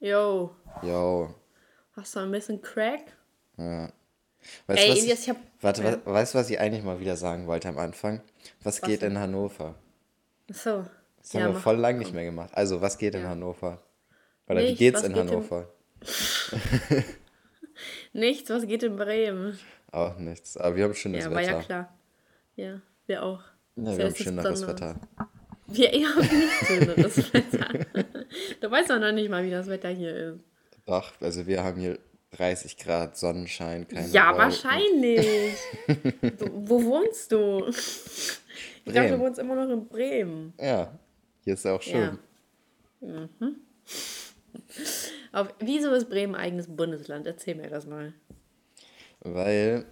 Yo, Yo. hast du ein bisschen Crack? Ja. Weißt Ey, du, was Elias, ich, hab. warte, Ja. wa- weißt du, was ich eigentlich mal wieder sagen wollte am Anfang? Was, Was geht denn? in Hannover? So. Das haben wir voll lang nicht mehr gemacht. Also, was geht in Ja. Hannover? Oder wie Nicht, geht's was in geht im- Hannover? Nichts, was geht in Bremen? Auch nichts. Aber wir haben schönes Ja, war Wetter. ja klar. Ja, wir auch. Ja, wir haben nichts schöneres. Wetter. Wir eher nicht schöneres Wetter. Du weißt doch noch nicht mal, wie das Wetter hier ist. Doch, also wir haben hier 30 Grad Sonnenschein, keine Ja, Wolken. wahrscheinlich. du, wo wohnst du? Ich dachte, du Bremen. wohnst immer noch in Bremen. Ja, hier ist auch schön. Ja. Mhm. Auf, wieso ist Bremen eigenes Bundesland? Erzähl mir das mal. Weil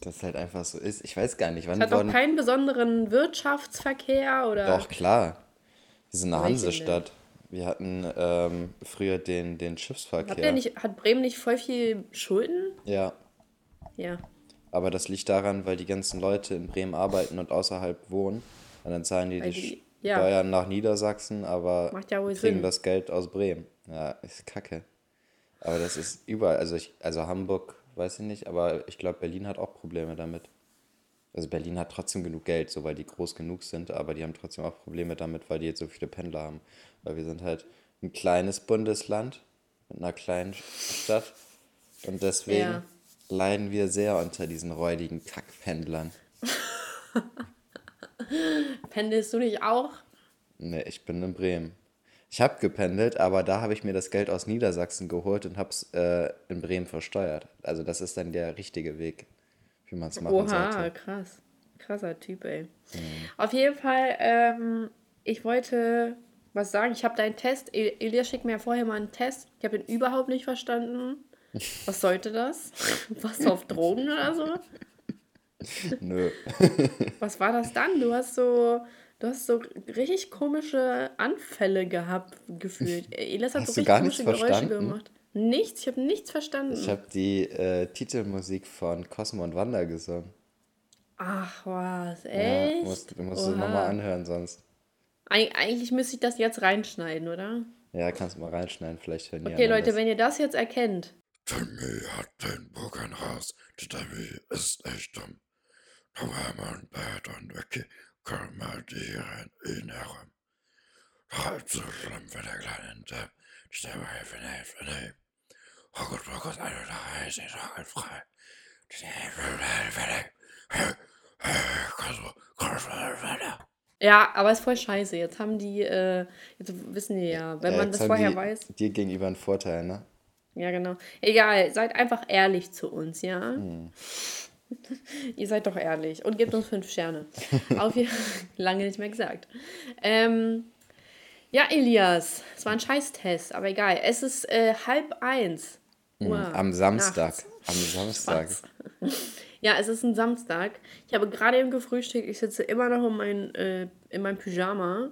das halt einfach so ist. Ich weiß gar nicht, wann Hat auch keinen besonderen Wirtschaftsverkehr oder. Doch, klar. Wir sind eine? Hansestadt. Wir hatten ähm, früher den, den Schiffsverkehr. ihr nicht, hat Bremen nicht voll viel Schulden? Ja, Ja. aber das liegt daran, weil die ganzen Leute in Bremen arbeiten und außerhalb wohnen. Und dann zahlen die die, die- ja. Steuern nach Niedersachsen, aber Macht ja wohl kriegen Sinn. das Geld aus Bremen. Ja, ist kacke. Aber das ist überall. Also, ich, also Hamburg, weiß ich nicht, aber ich glaube, Berlin hat auch Probleme damit. Also Berlin hat trotzdem genug Geld, so weil die groß genug sind, aber die haben trotzdem auch Probleme damit, weil die jetzt so viele Pendler haben. Weil wir sind halt ein kleines Bundesland mit einer kleinen Stadt und deswegen Ja. leiden wir sehr unter diesen räudigen Kackpendlern. Pendelst du nicht auch? Ne, ich bin in Bremen. Ich habe gependelt, aber da habe ich mir das Geld aus Niedersachsen geholt und habe es äh, in Bremen versteuert. Also das ist dann der richtige Weg, wie man es machen Oha, sollte. krass. Krasser Typ, ey. Mhm. Auf jeden Fall, ähm, ich wollte was sagen. Ich habe deinen Test. El- Elias schickt mir ja vorher mal einen Test. Ich habe ihn überhaupt nicht verstanden. Was sollte das? Warst du auf Drogen oder so? Nö. Was war das dann? Du hast so, du hast so richtig komische Anfälle gehabt, gefühlt. Elias hat Hast so richtig komische Geräusche verstanden? gemacht. Nichts, ich habe nichts verstanden. Ich habe die äh, Titelmusik von Cosmo und Wanda gesungen. Ach was, Ja, echt? musst, du musst du nochmal anhören sonst. Eig eigentlich müsste ich das jetzt reinschneiden, oder? Ja, kannst du mal reinschneiden, vielleicht hören die Okay, Leute, das. wenn ihr das jetzt erkennt. Timmy hat den Bogen raus. Timmy ist echt dumm. Da war mein Bett und Vicky kommandieren ihn herum. Halb so schlimm für der kleinen Tim. Stimme helfen, helfen, helfen. Hokus pokus, alle drei sind frei. Stimme helfen, helfen. Ja, aber ist voll scheiße. Jetzt haben die, äh, jetzt wissen die ja, wenn Ja, man das vorher die weiß. Dir gegenüber einen Vorteil, ne? Ja, genau. Egal, seid einfach ehrlich zu uns, ja? Hm. Ihr seid doch ehrlich und gebt uns fünf Sterne. Auf jeden lange nicht mehr gesagt. Ähm, ja, Elias, es war ein Scheißtest, aber egal. Es ist äh, halb eins. Uhr Hm, Am Samstag. nachts. Am Samstag. Ja, es ist ein Samstag. Ich habe gerade eben gefrühstückt. Ich sitze immer noch in, mein, äh, in meinem Pyjama.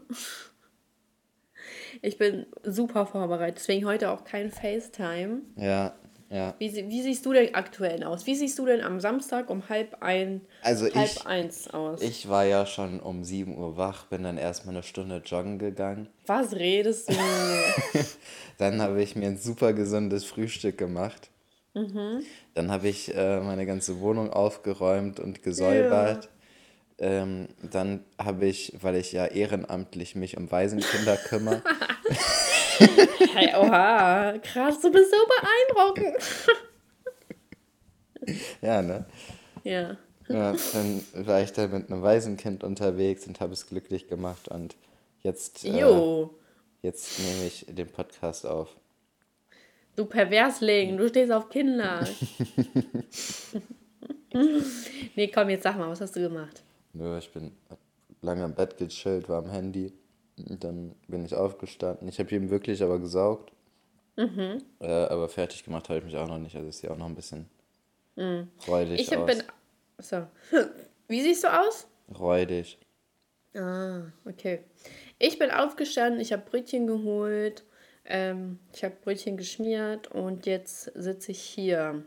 Ich bin super vorbereitet. Deswegen heute auch kein FaceTime. Ja, ja. Wie, wie siehst du denn aktuell aus? Wie siehst du denn am Samstag um halb, ein, Also halb ich, eins aus? ich war ja schon um 7 Uhr wach, bin dann erstmal eine Stunde joggen gegangen. Was redest du? Dann habe ich mir ein super gesundes Frühstück gemacht. Mhm. Dann habe ich äh, meine ganze Wohnung aufgeräumt und gesäubert. Ähm, dann habe ich, weil ich ja ehrenamtlich mich um Waisenkinder kümmere, hey, oha, krass, du bist so beeindruckend. ja, ne? Ja. Ja, dann war ich da mit einem Waisenkind unterwegs und habe es glücklich gemacht und jetzt, äh, jetzt nehme ich den Podcast auf. du Perversling, du stehst auf Kinder. nee, komm, jetzt sag mal, was hast du gemacht? Nö, ich bin lange im Bett gechillt, war am Handy. Dann bin ich aufgestanden. Ich habe ihn wirklich aber gesaugt. Mhm. Äh, aber fertig gemacht habe ich mich auch noch nicht. Also ist ja auch noch ein bisschen räudig Mhm. Ich aus. bin. So. Wie siehst du aus? Räudig. Ah, okay. Ich bin aufgestanden, ich habe Brötchen geholt, ähm, ich habe Brötchen geschmiert und jetzt sitze ich hier.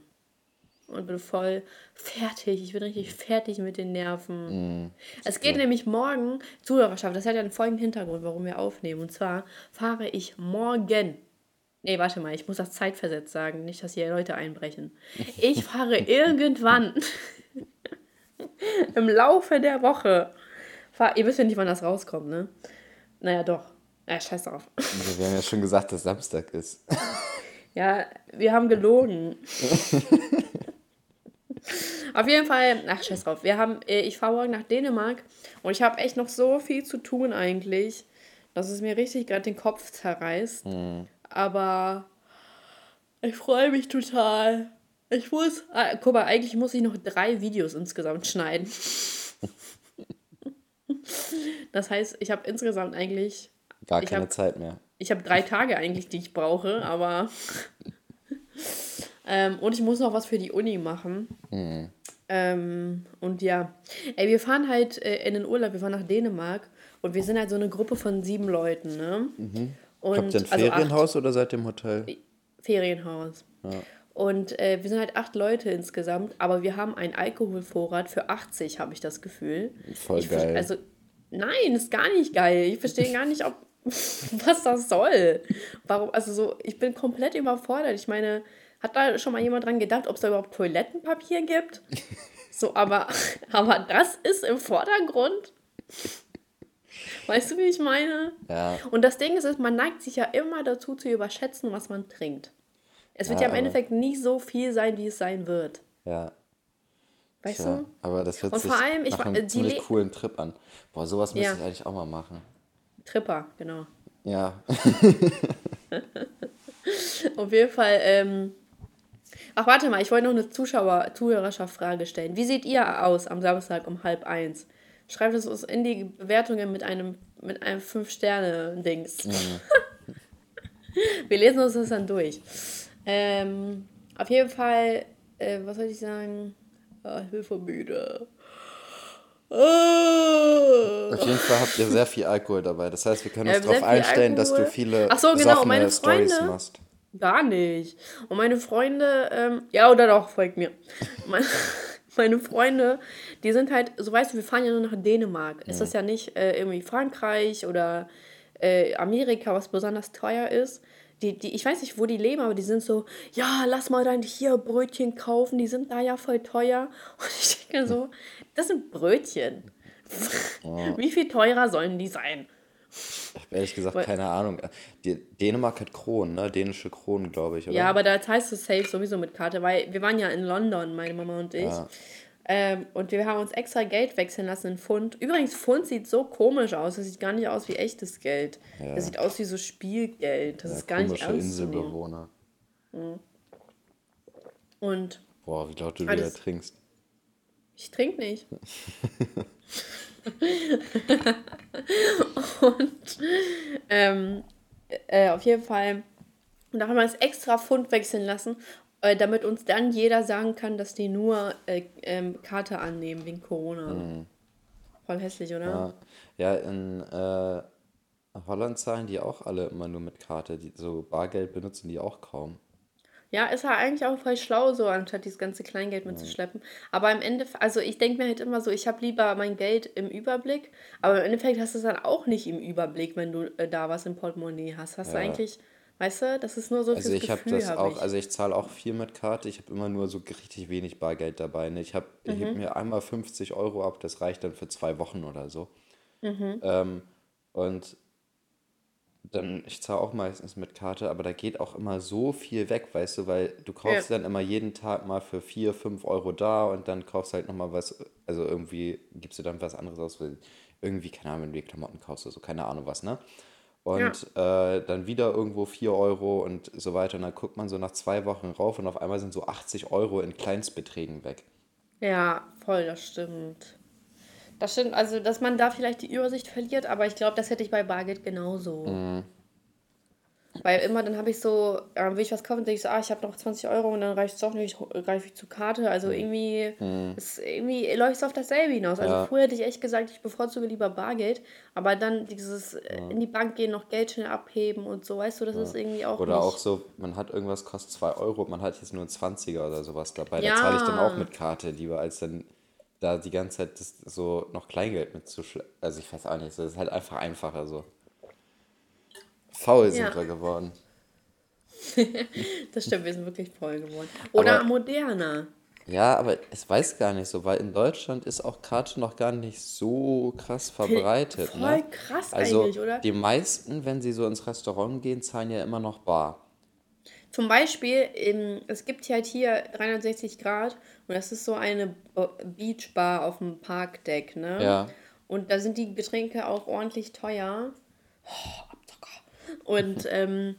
Und bin voll fertig. Ich bin richtig fertig mit den Nerven. es geht nämlich morgen, Zuhörerschaft, das hat ja einen folgenden Hintergrund, warum wir aufnehmen. Und zwar fahre ich morgen. Nee, warte mal, ich muss das zeitversetzt sagen, nicht, dass hier Leute einbrechen. Ich fahre irgendwann im Laufe der Woche. Fahr, ihr wisst ja nicht, wann das rauskommt, ne? Naja, doch. Ja, scheiß drauf. Wir haben ja schon gesagt, dass Samstag ist. Ja, wir haben gelogen. Auf jeden Fall, ach scheiß drauf. Wir haben, äh, ich fahre morgen nach Dänemark und ich habe echt noch so viel zu tun eigentlich, dass es mir richtig gerade den Kopf zerreißt. Aber ich freue mich total. Ich muss, ah, guck mal, eigentlich muss ich noch drei Videos insgesamt schneiden. Das heißt, ich habe insgesamt eigentlich, Gar keine hab- Zeit mehr. ich habe drei Tage eigentlich, die ich brauche, aber ähm, und ich muss noch was für die Uni machen. Ähm, und ja, ey, wir fahren halt äh, in den Urlaub, wir fahren nach Dänemark und wir sind halt so eine Gruppe von sieben Leuten, ne? Und, Habt ihr ein also acht. Ferienhaus oder seid ihr im Hotel? Ferienhaus. Und äh, wir sind halt acht Leute insgesamt, aber wir haben einen Alkoholvorrat für 80, habe ich das Gefühl. Voll ich geil. Also, nein, ist gar nicht geil. Ich verstehe gar nicht, ob, was das soll. Warum, also so, ich bin komplett überfordert. Ich meine, hat da schon mal jemand dran gedacht, ob es da überhaupt Toilettenpapier gibt? So, aber, aber das ist im Vordergrund. Weißt du, wie ich meine? Ja. Und das Ding ist, ist, man neigt sich ja immer dazu zu überschätzen, was man trinkt. Es wird Ja, ja, im Endeffekt nie so viel sein, wie es sein wird. Ja. Weißt Tja, du? aber das hört Und sich vor allem, ich nach einem die ziemlich Le- coolen Trip an. Boah, sowas müsste Ja. ich eigentlich auch mal machen. Tripper, genau. Ja. Auf jeden Fall, ähm. Ach, warte mal, ich wollte noch eine Zuschauer, Zuhörerschaft-Frage stellen. Wie seht ihr aus am Samstag um halb eins? Schreibt es uns in die Bewertungen mit einem, mit einem 5-Sterne-Dings. Wir lesen uns das dann durch. Ähm, auf jeden Fall, äh, was soll ich sagen? Ah, ich bin voll müde. Ah. Auf jeden Fall habt ihr sehr viel Alkohol dabei. Das heißt, wir können uns sehr darauf einstellen, dass du Alkohol. viele Ach so, genau, meine Stories Freunde- machst. Gar nicht. Und meine Freunde, ähm, ja oder doch, folgt mir. Meine, meine Freunde, die sind halt, so weißt du, wir fahren ja nur nach Dänemark. Ist das ja nicht äh, irgendwie Frankreich oder äh, Amerika, was besonders teuer ist. Die, die, ich weiß nicht, wo die leben, aber die sind so, ja, lass mal dein hier Brötchen kaufen, die sind da ja voll teuer. Und ich denke so, das sind Brötchen. Wie viel teurer sollen die sein? Ich habe ehrlich gesagt keine Ahnung. Dänemark hat Kronen, ne? Dänische Kronen, glaube ich, oder? Ja, aber da heißt es safe sowieso mit Karte, weil wir waren ja in London, meine Mama und ich. Ja. Ähm, und wir haben uns extra Geld wechseln lassen in Pfund. Übrigens, Pfund sieht so komisch aus. Das sieht gar nicht aus wie echtes Geld. Das sieht aus wie so Spielgeld. Das Ja, ist gar nicht ernst. Inselbewohner. Und Boah, wie laut du Alles- wieder trinkst. ich trinke nicht. und ähm, äh, auf jeden Fall, und da haben wir uns extra Pfund wechseln lassen, äh, damit uns dann jeder sagen kann, dass die nur äh, ähm, Karte annehmen wegen Corona. Voll hässlich, oder? Ja, ja in äh, Holland zahlen die auch alle immer nur mit Karte. Die, so Bargeld benutzen die auch kaum. Ja, ist ja eigentlich auch voll schlau, so anstatt dieses ganze Kleingeld mitzuschleppen. Aber im Endeffekt, also ich denke mir halt immer so, ich habe lieber mein Geld im Überblick, aber im Endeffekt hast du es dann auch nicht im Überblick, wenn du äh, da was im Portemonnaie hast. Hast du Ja. eigentlich, weißt du, das ist nur so Also fürs ich habe Gefühl, das hab auch, ich. also ich zahle auch viel mit Karte. Ich habe immer nur so richtig wenig Bargeld dabei. Ne? Ich habe, ich Mhm. heb mir einmal 50 Euro ab, das reicht dann für zwei Wochen oder so. Mhm. Ähm, und dann, ich zahle auch meistens mit Karte, aber da geht auch immer so viel weg, weißt du, weil du kaufst dann immer jeden Tag mal für 4, 5 Euro da und dann kaufst halt nochmal was, also irgendwie gibst du dann was anderes aus, weil irgendwie, keine Ahnung, wenn du die Klamotten kaufst oder so, keine Ahnung was, ne? Und äh, dann wieder irgendwo 4 Euro und so weiter. Und dann guckt man so nach zwei Wochen rauf und auf einmal sind so 80 Euro in Kleinstbeträgen weg. Ja, voll, das stimmt. Das stimmt, also dass man da vielleicht die Übersicht verliert, aber ich glaube, das hätte ich bei Bargeld genauso. Mhm. Weil immer dann habe ich so, äh, will ich was kaufen, denke ich so, ah, ich habe noch 20 Euro und dann reicht es doch nicht, greife ich zur Karte. Also irgendwie, ist, irgendwie läuft es auf dasselbe hinaus. Also Ja. früher hätte ich echt gesagt, ich bevorzuge lieber Bargeld, aber dann dieses äh, in die Bank gehen, noch Geld schnell abheben und so, weißt du, das ist irgendwie auch Oder auch so, man hat irgendwas, kostet 2 Euro, man hat jetzt nur einen 20er oder sowas dabei. Ja. Da zahle ich dann auch mit Karte lieber, als dann da die ganze Zeit das, so noch Kleingeld mitzuschleppen. Also ich weiß auch nicht, das ist halt einfach einfacher so. Faul sind Ja. wir geworden. Das stimmt, wir sind wirklich voll geworden. Oder Aber- moderner. Ja, aber es weiß gar nicht so, weil in Deutschland ist auch Karte noch gar nicht so krass verbreitet. voll ne? krass also eigentlich, oder? Die meisten, wenn sie so ins Restaurant gehen, zahlen ja immer noch bar. Zum Beispiel, es gibt halt hier 360 Grad und das ist so eine Bo- Beachbar auf dem Parkdeck, ne? Ja. Und da sind die Getränke auch ordentlich teuer. Oh. Und ähm,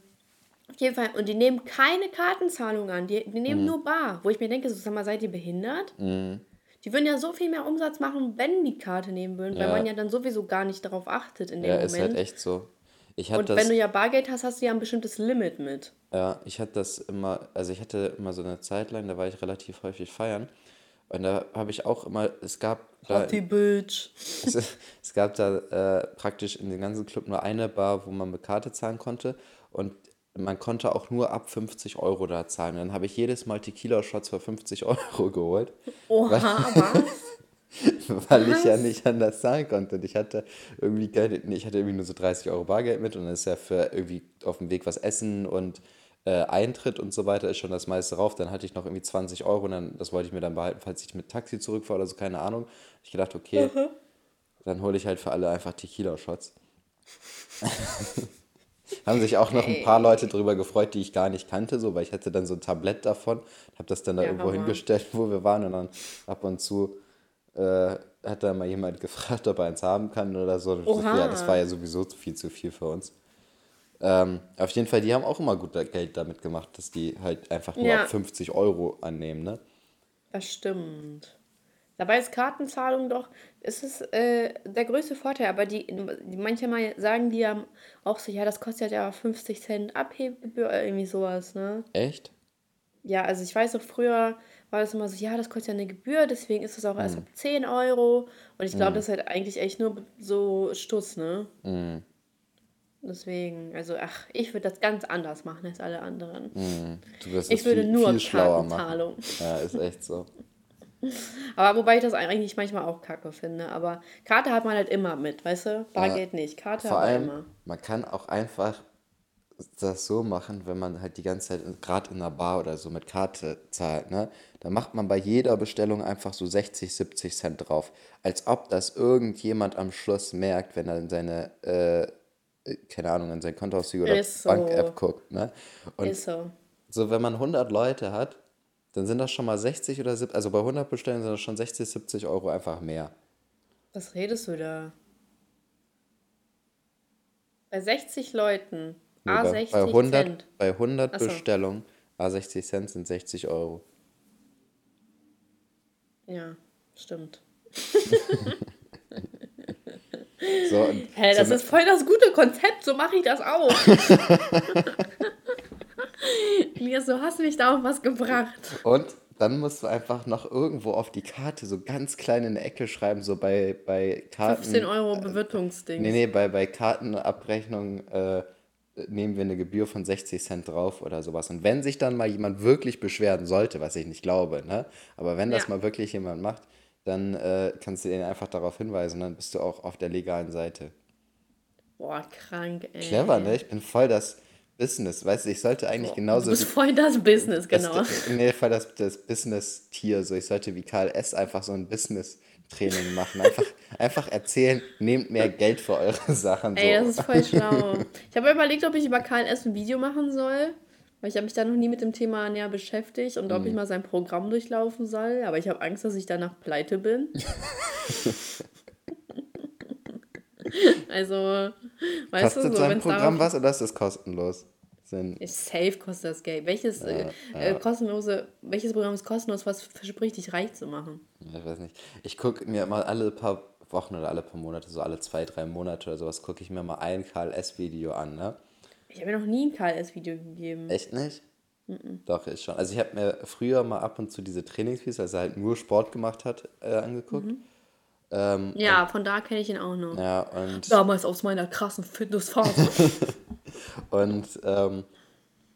auf jeden Fall, und die nehmen keine Kartenzahlung an, die, die Mhm. nehmen nur Bar. Wo ich mir denke, so, sag mal, seid ihr behindert? Die würden ja so viel mehr Umsatz machen, wenn die Karte nehmen würden, weil Ja. man ja dann sowieso gar nicht darauf achtet in dem Ja, Moment. ist halt echt so. Ich und das, wenn du ja Bargeld hast, hast du ja ein bestimmtes Limit mit. ja, ich hatte das immer, also ich hatte immer so eine Zeit lang, da war ich relativ häufig feiern. Und da habe ich auch immer, es gab da, Bitch. es, es gab da äh, praktisch in dem ganzen Club nur eine Bar, wo man mit Karte zahlen konnte. Und man konnte auch nur ab 50 Euro da zahlen. Dann habe ich jedes Mal Tequila-Shots für 50 Euro geholt, Oha, was? weil ich ja nicht anders zahlen konnte. Und ich hatte irgendwie Geld, nee, ich hatte irgendwie nur so 30 Euro Bargeld mit und dann ist ja für irgendwie auf dem Weg was essen und äh, Eintritt und so weiter ist schon das meiste drauf. Dann hatte ich noch irgendwie 20 Euro und dann, das wollte ich mir dann behalten, falls ich mit Taxi zurückfahre oder so, keine Ahnung. Ich gedacht, okay, dann hole ich halt für alle einfach Tequila-Shots. Haben sich auch noch ein paar Leute drüber gefreut, die ich gar nicht kannte, so, weil ich hatte dann so ein Tablett davon, habe das dann da Ja, irgendwo Hammer. hingestellt, wo wir waren und dann ab und zu äh, hat da mal jemand gefragt, ob er eins haben kann oder so. Oha. Ja, das war ja sowieso viel zu viel für uns. Ähm, auf jeden Fall, die haben auch immer gut Geld damit gemacht, dass die halt einfach nur Ja. ab 50 Euro annehmen, ne? Das stimmt. Dabei ist Kartenzahlung doch, ist es äh, der größte Vorteil, aber die, die manchmal sagen die ja auch so, ja, das kostet ja 50 Cent Abhebegebühr, oder irgendwie sowas, ne? Echt? Ja, also ich weiß auch früher war das immer so, ja, das kostet ja eine Gebühr, deswegen ist es auch erst ab 10 Euro. Und ich glaube, das ist halt eigentlich echt nur so Stuss, ne? Deswegen, also ach, ich würde das ganz anders machen als alle anderen. Du wirst Ich würde viel, nur viel schlauer machen. Kartenzahlung. Ja, ist echt so. Aber wobei ich das eigentlich manchmal auch kacke finde. Aber Karte hat man halt immer mit, weißt du? Bargeld nicht. Karte Vor aber allem, immer. man kann auch einfach das so machen, wenn man halt die ganze Zeit, gerade in einer Bar oder so, mit Karte zahlt, ne? Da macht man bei jeder Bestellung einfach so 60, 70 Cent drauf. Als ob das irgendjemand am Schluss merkt, wenn er in seine, äh, keine Ahnung, in sein Kontoauszüge oder so. Bank-App guckt, ne? Und Ist so. so, wenn man 100 Leute hat, dann sind das schon mal 60 oder 70, also bei 100 Bestellungen sind das schon 60, 70 Euro einfach mehr. Was redest du da? Bei 60 Leuten. Nee, A bei, 60 bei 100, Cent. bei 100 Ach so. Bestellungen, a 60 Cent sind 60 Euro. Ja, stimmt. So, Hä, das so, ist voll das gute Konzept, so mache ich das auch. Elias, du hast mich da auf was gebracht. und dann musst du einfach noch irgendwo auf die Karte so ganz klein in der Ecke schreiben, so bei, bei Karten. 15 Euro Bewirtungsding. Nee, nee, bei, bei Kartenabrechnung äh, nehmen wir eine Gebühr von 60 Cent drauf oder sowas. Und wenn sich dann mal jemand wirklich beschweren sollte, was ich nicht glaube, ne? Aber wenn das Ja. mal wirklich jemand macht, dann äh, kannst du den einfach darauf hinweisen, dann bist du auch auf der legalen Seite. Boah, krank, ey. Clever, ne? Ich bin voll das Business. Weißt du, ich sollte eigentlich genauso Du bist voll das Business, genau. Das, nee, voll das, das Business-Tier. So, ich sollte wie Karl S. einfach so ein Business-Training machen. Einfach, einfach erzählen, nehmt mehr Geld für eure Sachen. So. Ey, das ist voll schlau. Ich habe überlegt, ob ich über KNS ein Video machen soll, weil ich habe mich da noch nie mit dem Thema näher beschäftigt und Mhm. ob ich mal sein Programm durchlaufen soll. Aber ich habe Angst, dass ich danach pleite bin. also, weißt du, Kostet so, sein wenn es Programm was oder ist das kostenlos? Sind, Safe kostet das Geld. Welches, äh, äh, kostenlose, welches Programm ist kostenlos, was verspricht, dich reich zu machen? ich weiß nicht. Ich gucke mir mal alle paar Wochen oder alle paar Monate, so alle zwei, drei Monate oder sowas, gucke ich mir mal ein Karl S. Video an, ne? Ich habe mir noch nie ein KLS-Video gegeben. Echt nicht? Doch, ist schon. Also ich habe mir früher mal ab und zu diese Trainingsvideos, als er halt nur Sport gemacht hat, äh, angeguckt. Ähm, Ja, von da kenne ich ihn auch noch. ja, und, Damals aus meiner krassen Fitnessphase. und ähm,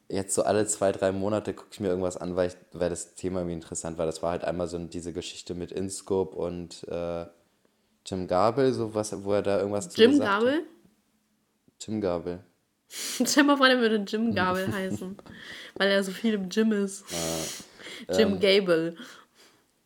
jetzt so alle zwei, drei Monate gucke ich mir irgendwas an, weil, ich, weil das Thema irgendwie interessant war. Das war halt einmal so diese Geschichte mit InScope und äh, Tim Gabel, so was, wo er da irgendwas zu Jim gesagt hat. Gabel? Tim Gabel. Stell mal vor, der würde Jim Gabel heißen. Weil er so viel im Gym ist. Jim Gable.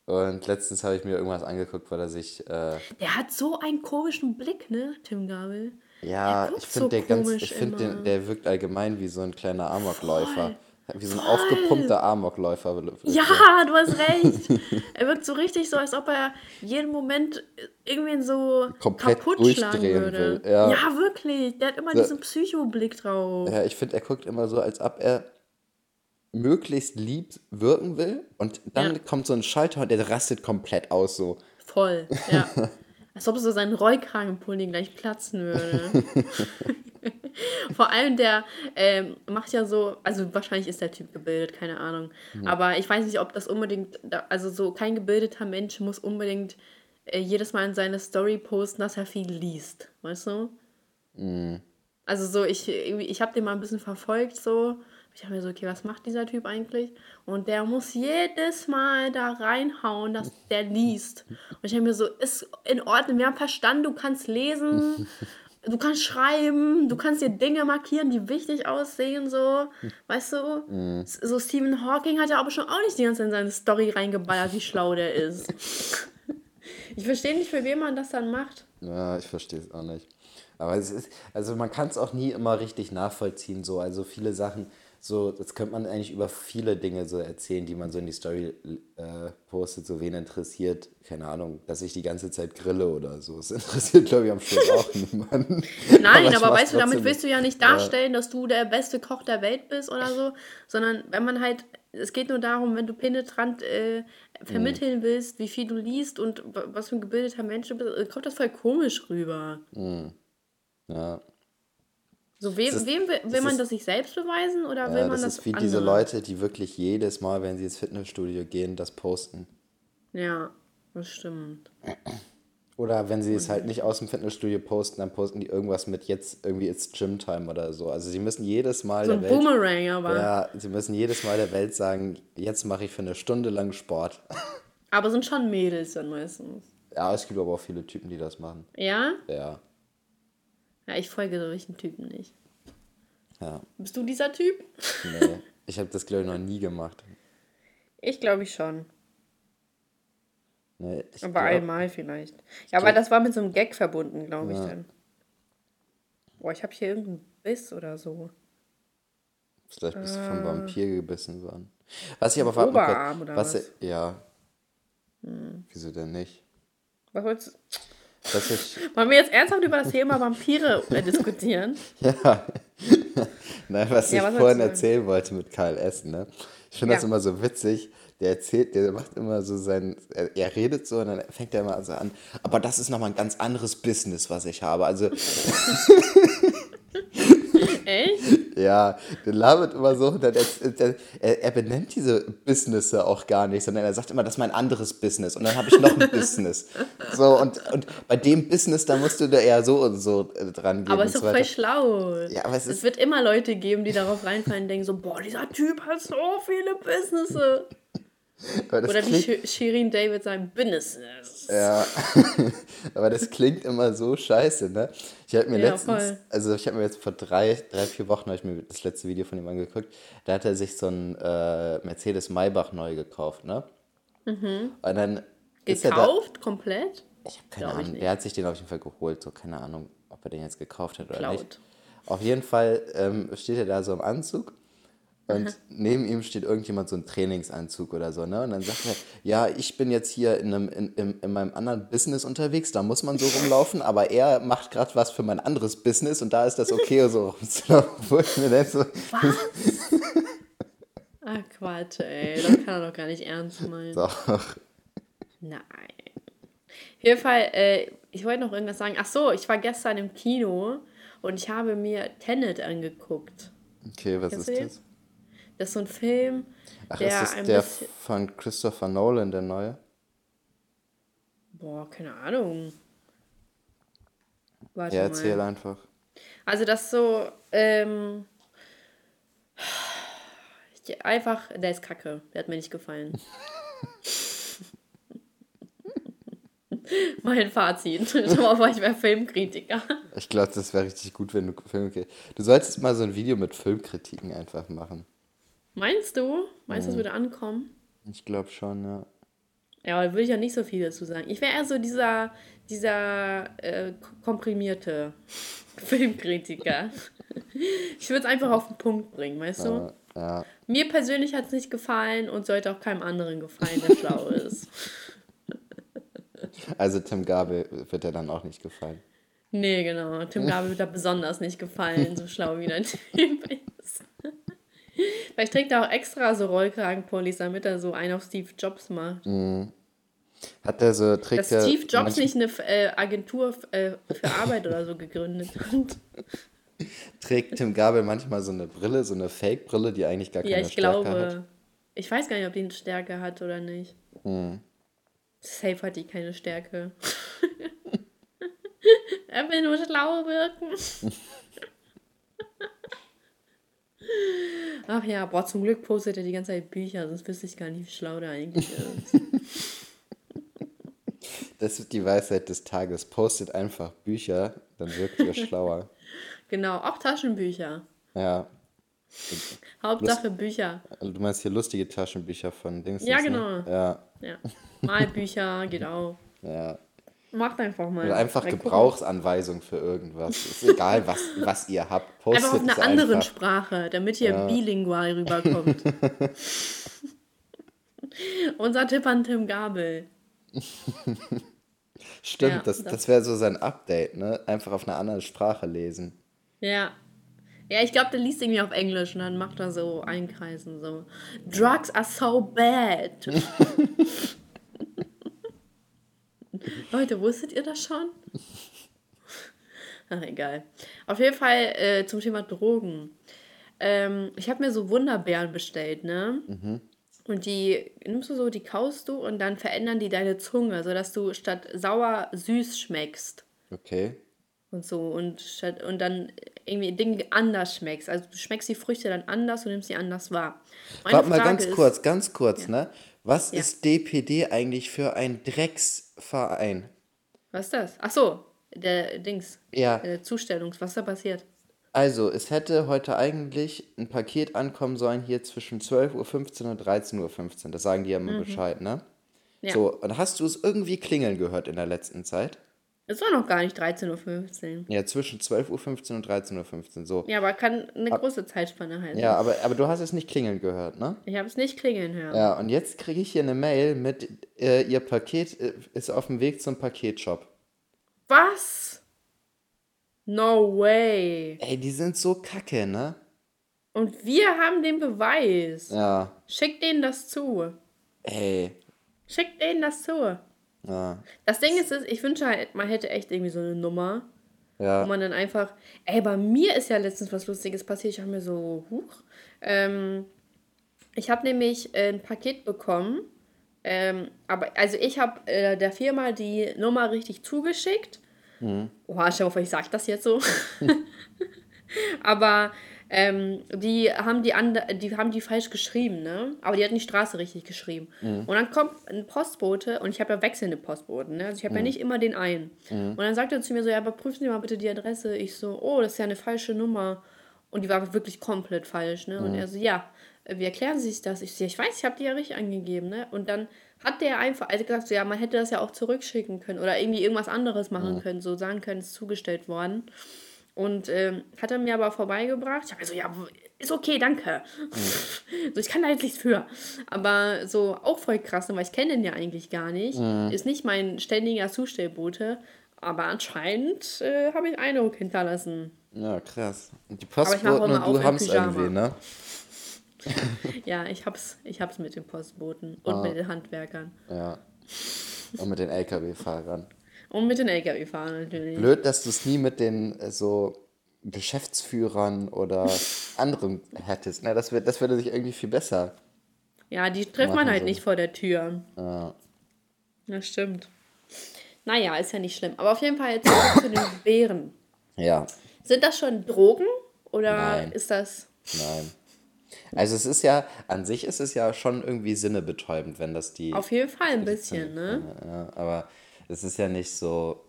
Und letztens habe ich mir irgendwas angeguckt, weil er sich äh, Der hat so einen komischen Blick, ne, Tim Gabel. Ja, ich finde so der ganz, ich finde den, der wirkt allgemein wie so ein kleiner Amokläufer. Voll. Wie so ein aufgepumpter Amokläufer. Ja, du hast recht. er wirkt so richtig so, als ob er jeden Moment irgendwen so Komplett kaputt schlagen durchdrehen würde. will, ja. wirklich. Der hat immer So- diesen Psycho-Blick drauf. Ja, ich finde, er guckt immer so, als ob er möglichst lieb wirken will. Und dann Ja. kommt so ein Schalter und der rastet komplett aus so. Voll, ja. Als ob so sein Rollkragenpulli gleich platzen würde. Vor allem der ähm, macht ja so, also wahrscheinlich ist der Typ gebildet, keine Ahnung. Aber ich weiß nicht, ob das unbedingt, also so kein gebildeter Mensch muss unbedingt äh, jedes Mal in seine Story posten, dass er viel liest. Weißt du? Also so, ich, ich habe den mal ein bisschen verfolgt so. Ich dachte mir so, okay, was macht dieser Typ eigentlich? Und der muss jedes Mal da reinhauen, dass der liest. Und ich denke mir so, ist in Ordnung, wir haben Verstand, du kannst lesen, du kannst schreiben, du kannst dir Dinge markieren, die wichtig aussehen, so. Weißt du? So Stephen Hawking hat ja aber schon auch nicht die ganze Zeit in seine Story reingeballert, wie schlau der ist. Ich verstehe nicht, für wen man das dann macht. Ja, ich verstehe es auch nicht. Aber es ist, also man kann es auch nie immer richtig nachvollziehen, so. Also viele Sachen, so, das könnte man eigentlich über viele Dinge so erzählen, die man so in die Story äh, postet, so wen interessiert, keine Ahnung, dass ich die ganze Zeit grille oder so. Das interessiert, glaube ich, am Schluss auch niemanden. Nein, aber, mach's weißt du, damit willst du ja nicht darstellen, dass du der beste Koch der Welt bist oder so, sondern wenn man halt, es geht nur darum, wenn du penetrant äh, vermitteln willst, wie viel du liest und wa- was für ein gebildeter Mensch du bist, äh, kommt das voll komisch rüber. Ja, So, wem, ist- wem will, man ist- das sich selbst beweisen oder will ja man das das ist wie diese andere? Leute, die wirklich jedes Mal, wenn sie ins Fitnessstudio gehen, das posten. Ja, das stimmt. Oder wenn sie es halt nicht aus dem Fitnessstudio posten, dann posten die irgendwas mit jetzt irgendwie it's Gym-Time oder so. Also sie müssen jedes Mal So der Welt. Boomerang, aber. Ja, sie müssen jedes Mal der Welt sagen, jetzt mache ich für eine Stunde lang Sport. Aber sind schon Mädels dann meistens. Ja, es gibt aber auch viele Typen, die das machen. Ja? Ja, Ja, ich folge solchen Typen nicht. ja. Bist du dieser Typ? Nee. Ich habe das, glaube ich, noch nie gemacht. Ich glaube ich schon. Nee, ich Aber glaub- einmal vielleicht. Ja, aber das war mit so einem Gag verbunden, glaube ich Ja. dann. Boah, ich habe hier irgendeinen Biss oder so. Vielleicht bist du vom Vampir gebissen worden. Was ich aber Ah. Oberarm oder was? was? Hm. Ja. Wieso denn nicht? Was wolltest du? Was ich, Wollen wir jetzt ernsthaft über das Thema Vampire diskutieren? ja. Nein, was Ja, ich was vorhin erzählen wollte mit KLS, ne? Ich finde das Ja. immer so witzig. Der erzählt, der macht immer so sein, er, er redet so und dann fängt er immer so an. Aber das ist nochmal ein ganz anderes Business, was ich habe. Also? Ja, der labert immer so, und dann er, der, er, benennt diese Businesse auch gar nicht, sondern er sagt immer, das ist mein anderes Business und dann habe ich noch ein Business. So, und, und bei dem Business, da musst du da eher so und so äh, dran gehen. Aber und ist doch so voll schlau. Ja, aber es es wird immer Leute geben, die darauf reinfallen und denken so, boah, dieser Typ hat so viele Businesses. Oder wie klingt, Shirin David sein Businesses. ja, aber das klingt immer so scheiße, ne? Ich habe mir Ja, letztens, voll. also ich habe mir jetzt vor drei, drei, vier Wochen habe ich mir das letzte Video von ihm angeguckt. Da hat er sich so ein äh, Mercedes Maybach neu gekauft, ne? Und dann er da, Gekauft, komplett? Ich habe keine Glaub Ahnung. Der hat sich den auf jeden Fall geholt. So, keine Ahnung, ob er den jetzt gekauft hat oder Klaut. nicht. Auf jeden Fall ähm, steht er da so im Anzug und neben ihm steht irgendjemand so ein Trainingsanzug oder so, ne? Und dann sagt er, ja, ich bin jetzt hier in, einem, in, in, in meinem anderen Business unterwegs, da muss man so rumlaufen, aber er macht gerade was für mein anderes Business und da ist das okay, so rumzulaufen. Wo ich mir denke, so, Ah, Quatsch, ey. Das kann er doch gar nicht ernst meinen. doch. Nein. Auf jeden Fall, äh, ich wollte noch irgendwas sagen. Ach so, ich war gestern im Kino und ich habe mir Tenet angeguckt. Okay, was Kennst ist das? Das ist so ein Film, Ach, der ist das ein der bisschen. von Christopher Nolan, der neue? Boah, keine Ahnung. Warte Ja, mal. erzähl einfach. Also das so, ähm, einfach, der ist kacke. Der hat mir nicht gefallen. mein Fazit. Darauf war ich mehr Filmkritiker. Ich glaube, das wäre richtig gut, wenn du Filmkritiken. Du solltest mal so ein Video mit Filmkritiken einfach machen. Meinst du? Meinst du, das würde ankommen? Ich glaube schon, ja. Ja, aber würde ich ja nicht so viel dazu sagen. Ich wäre eher so dieser, dieser äh, komprimierte Filmkritiker. Ich würde es einfach auf den Punkt bringen, weißt du? Ja, Mir persönlich hat es nicht gefallen und sollte auch keinem anderen gefallen, der schlau ist. also Tim Gabel wird er dann auch nicht gefallen. Nee, genau. Tim Gabel wird da besonders nicht gefallen, so schlau wie der Typ ist. Vielleicht trägt er auch extra so Rollkragenpullis, damit er so einen auf Steve Jobs macht. Hat er so, trägt Dass Steve Jobs nicht eine äh, Agentur äh, für Arbeit oder so gegründet hat. Trägt Tim Gabel manchmal so eine Brille, so eine Fake-Brille, die eigentlich gar keine Ja, ich Stärke glaube. hat? Ich weiß gar nicht, ob die eine Stärke hat oder nicht. Hm. Safe hat die keine Stärke. er will nur schlau wirken. Ach ja, boah, zum Glück postet er die ganze Zeit Bücher, sonst wüsste ich gar nicht, wie schlau der eigentlich ist. Das ist die Weisheit des Tages. Postet einfach Bücher, dann wirkt ihr schlauer. genau, auch Taschenbücher. Ja. Hauptsache Bücher. Also du meinst hier lustige Taschenbücher von Dings? Ja, ne? genau. Ja, Ja. Malbücher geht auch. ja. Macht einfach mal. Oder einfach Mal. Gebrauchsanweisung für irgendwas. Ist egal, was, was ihr habt. Postet Einfach auf einer anderen einfach. Sprache, damit ihr bilingual rüberkommt. Unser Tipp an Tim Gabel. Stimmt, Ja, das, das- das wäre so sein Update, ne? Einfach auf einer anderen Sprache lesen. Ja. Ja, ich glaube, der liest irgendwie auf Englisch und dann macht er so Einkreisen so. Drugs are so bad. Leute, wusstet ihr das schon? Ach, egal. Auf jeden Fall äh, zum Thema Drogen. Ähm, ich habe mir so Wunderbeeren bestellt, ne? Und die nimmst du so, die kaust du und dann verändern die deine Zunge, sodass du statt sauer süß schmeckst Okay. und so und statt und dann irgendwie Dinge anders schmeckst. Also du schmeckst die Früchte dann anders und nimmst sie anders wahr. Meine Warte mal Frage ganz ist- kurz, ganz kurz, ne? Was Ja. ist DPD eigentlich für ein Drecksverein? Was ist das? Ach so, der Dings. Ja. Der Zustellungs, was da passiert? Also, es hätte heute eigentlich ein Paket ankommen sollen hier zwischen 12.15 Uhr und 13.15 Uhr. Das sagen die ja immer Bescheid, ne? Mhm. Ja. So, und hast du es irgendwie klingeln gehört in der letzten Zeit? Es war noch gar nicht 13.15 Uhr. Ja, zwischen 12.15 Uhr und 13.15 Uhr, so. Ja, aber kann eine große Zeitspanne heißen. Ja, aber, aber du hast es nicht klingeln gehört, ne? Ich habe es nicht klingeln hören. Ja, und jetzt kriege ich hier eine Mail mit, äh, ihr Paket äh, ist auf dem Weg zum Paketshop. Was? No way. Ey, die sind so kacke, ne? Und wir haben den Beweis. Ja, Schickt denen das zu. ey. Schickt denen das zu. Ja, Das Ding ist, ich wünsche halt, man hätte echt irgendwie so eine Nummer, wo ja. man dann einfach. Ey, bei mir ist ja letztens was Lustiges passiert. Ich habe mir so, huch. Ähm, ich habe nämlich äh, ein Paket bekommen. Ähm, aber, also ich habe äh, der Firma die Nummer richtig zugeschickt. Oha, stell dir vor, ich sag das jetzt so. aber ähm, die haben die, and die haben die falsch geschrieben, ne? Aber die hatten die Straße richtig geschrieben. Und dann kommt ein Postbote und ich habe ja wechselnde Postboten, ne? Also ich habe ja nicht immer den einen. Und dann sagt er zu mir so, ja, aber prüfen Sie mal bitte die Adresse. Ich so, oh, das ist ja eine falsche Nummer. Und die war wirklich komplett falsch, ne? Und er so, ja, wie erklären Sie sich das? Ich so, ja, ich weiß, ich habe die ja richtig angegeben, ne? Und dann hat der einfach, also gesagt, so, ja, man hätte das ja auch zurückschicken können oder irgendwie irgendwas anderes machen können, so sagen können, es ist zugestellt worden. Und ähm, hat er mir aber vorbeigebracht. Ich habe so, ja, ist okay, danke. so, ich kann da jetzt nichts für. Aber so auch voll krass, weil ich kenne den ja eigentlich gar nicht. Ist nicht mein ständiger Zustellbote. Aber anscheinend äh, habe ich Eindruck hinterlassen. Ja, krass. Und die Postboten und du haben es irgendwie, ne? Ja, ich hab's, ich hab's mit den Postboten und mit den Handwerkern. Ja. Und mit den LKW-Fahrern. Und mit den LKW-Fahrern natürlich. Blöd, dass du es nie mit den äh, so Geschäftsführern oder anderen hättest. Na, das, wird, das würde sich irgendwie viel besser. Ja, die trifft man halt so. nicht vor der Tür. Ja. Das stimmt. Naja, ist ja nicht schlimm. Aber auf jeden Fall jetzt zu den Bären. ja, Sind das schon Drogen oder Nein. ist das. nein. Also es ist ja, an sich ist es ja schon irgendwie sinnebetäubend, wenn das die... Auf jeden Fall ein bisschen, ne? Ja, aber es ist ja nicht so,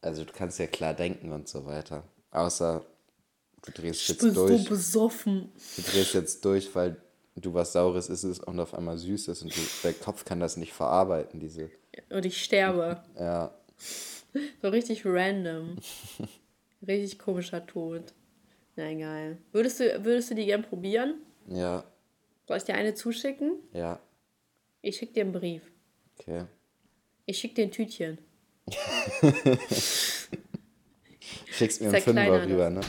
also du kannst ja klar denken und so weiter. Außer du drehst jetzt durch, besoffen. du drehst jetzt durch, weil du was Saures isst und auf einmal süß ist und du, der Kopf kann das nicht verarbeiten, diese, Und ich sterbe. ja, So richtig random. Richtig komischer Tod. Na egal. Würdest du, würdest du die gern probieren? ja, Soll ich dir eine zuschicken? ja, Ich schick dir einen Brief. okay. Ich schick dir ein Tütchen. Schickst mir einen Fünfer rüber, ne?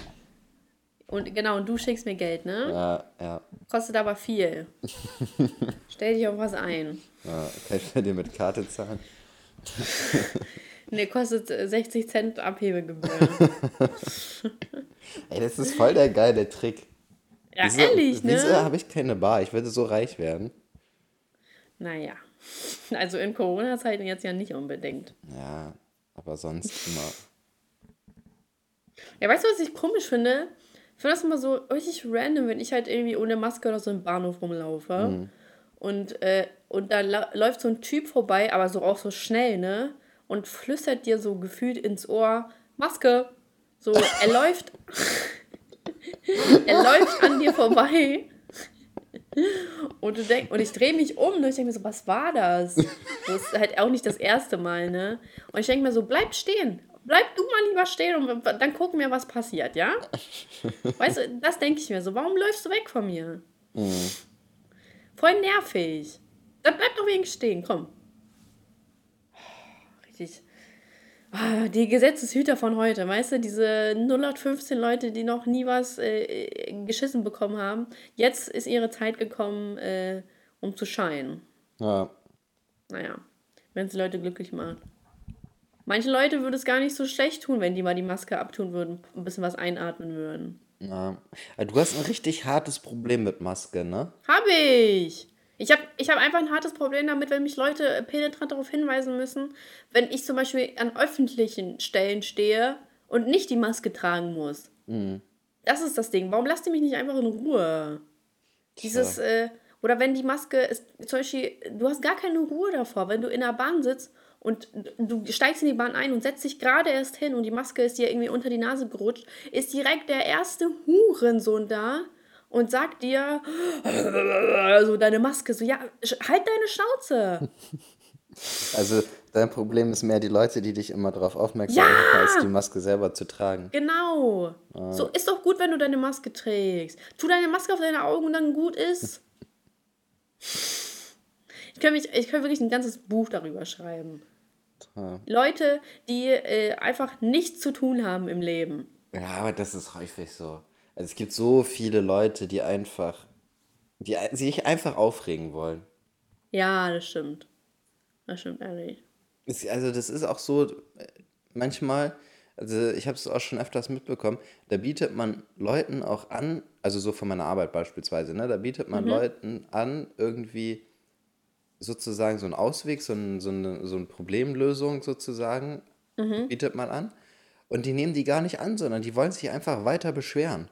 Und genau, und du schickst mir Geld, ne? Ja, ja, Kostet aber viel. Stell dich auf was ein. ja. Kann ich dir mit Karte zahlen? Ne, kostet äh, 60 Cent Abhebegebühr. Ey, das ist voll der geile Trick. Ja, wieso, ehrlich, ne? Wieso habe ich keine Bar? Ich würde so reich werden. Naja. Also in Corona-Zeiten jetzt ja nicht unbedingt. Ja, aber sonst immer. Ja, weißt du, was ich komisch finde? Ich finde das immer so richtig random, wenn ich halt irgendwie ohne Maske oder so im Bahnhof rumlaufe. Und, äh, und da läuft so ein Typ vorbei, aber so auch so schnell, ne? Und flüstert dir so gefühlt ins Ohr, Maske. So, er läuft. er läuft an dir vorbei. Und du denkst, und ich drehe mich um und ich denke mir so, was war das? Das ist halt auch nicht das erste Mal, ne? Und ich denke mir so, bleib stehen. Bleib du mal lieber stehen und dann gucken wir, was passiert, ja? Weißt du, das denke ich mir so. Warum läufst du weg von mir? Voll nervig. Dann bleib doch wenigstens stehen, komm. Richtig. Ah, die Gesetzeshüter von heute, weißt du, diese 0815 Leute, die noch nie was äh, geschissen bekommen haben. Jetzt ist ihre Zeit gekommen, äh, um zu scheinen. Ja, Naja, wenn es Leute glücklich macht. Manche Leute würde es gar nicht so schlecht tun, wenn die mal die Maske abtun würden, ein bisschen was einatmen würden. ja. Du hast ein richtig hartes Problem mit Maske, ne? Hab ich! Ich habe ich hab einfach ein hartes Problem damit, wenn mich Leute penetrant darauf hinweisen müssen, wenn ich zum Beispiel an öffentlichen Stellen stehe und nicht die Maske tragen muss. Das ist das Ding. Warum lasst ihr mich nicht einfach in Ruhe? Dieses, äh, oder wenn die Maske ist, zum Beispiel, du hast gar keine Ruhe davor, wenn du in der Bahn sitzt und du steigst in die Bahn ein und setzt dich gerade erst hin und die Maske ist dir irgendwie unter die Nase gerutscht, ist direkt der erste Hurensohn da und sagt dir, so deine Maske, so, ja, halt deine Schnauze. Also dein Problem ist mehr die Leute, die dich immer darauf aufmerksam Ja! machen, als die Maske selber zu tragen. Genau. So ist doch gut, wenn du deine Maske trägst. Tu deine Maske auf deine Augen und dann gut ist. Ich könnte, mich, ich könnte wirklich ein ganzes Buch darüber schreiben. Ja. Leute, die äh, einfach nichts zu tun haben im Leben. Ja, aber das ist häufig so. Also es gibt so viele Leute, die einfach, die sich einfach aufregen wollen. Ja, das stimmt. Das stimmt ehrlich. Es- Also das ist auch so, äh, manchmal, also ich habe es auch schon öfters mitbekommen, da bietet man Leuten auch an, also so von meiner Arbeit beispielsweise, ne, da bietet man Leuten an, irgendwie sozusagen so einen Ausweg, so, ein, so, eine, so eine Problemlösung sozusagen, bietet man an. Und die nehmen die gar nicht an, sondern die wollen sich einfach weiter beschweren.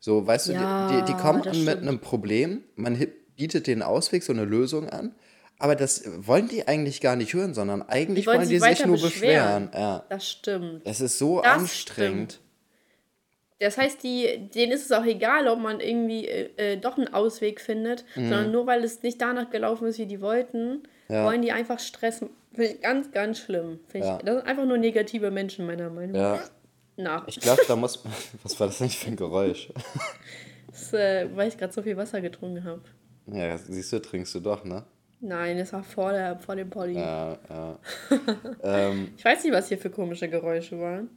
So, weißt du, die, die, die Ja, kommen an mit stimmt. einem Problem, man bietet den Ausweg, so eine Lösung an, aber das wollen die eigentlich gar nicht hören, sondern eigentlich wollen wollen sich die sich nur beschweren. beschweren. Ja. Das stimmt. Es ist so Das anstrengend. Das heißt, die, denen ist es auch egal, ob man irgendwie äh, äh, doch einen Ausweg findet, sondern nur weil es nicht danach gelaufen ist, wie die wollten, Ja. wollen die einfach Stress. Finde ich ganz, ganz schlimm. Ja. ich, das sind einfach nur negative Menschen, meiner Meinung Ja. Nach. Ich glaube, da muss. Was war das eigentlich für ein Geräusch? Das, äh, weil ich gerade so viel Wasser getrunken habe. Ja, siehst du, trinkst du doch, ne? Nein, das war vor, der, vor dem Poddy. Ja, ja. ähm, Ich weiß nicht, was hier für komische Geräusche waren.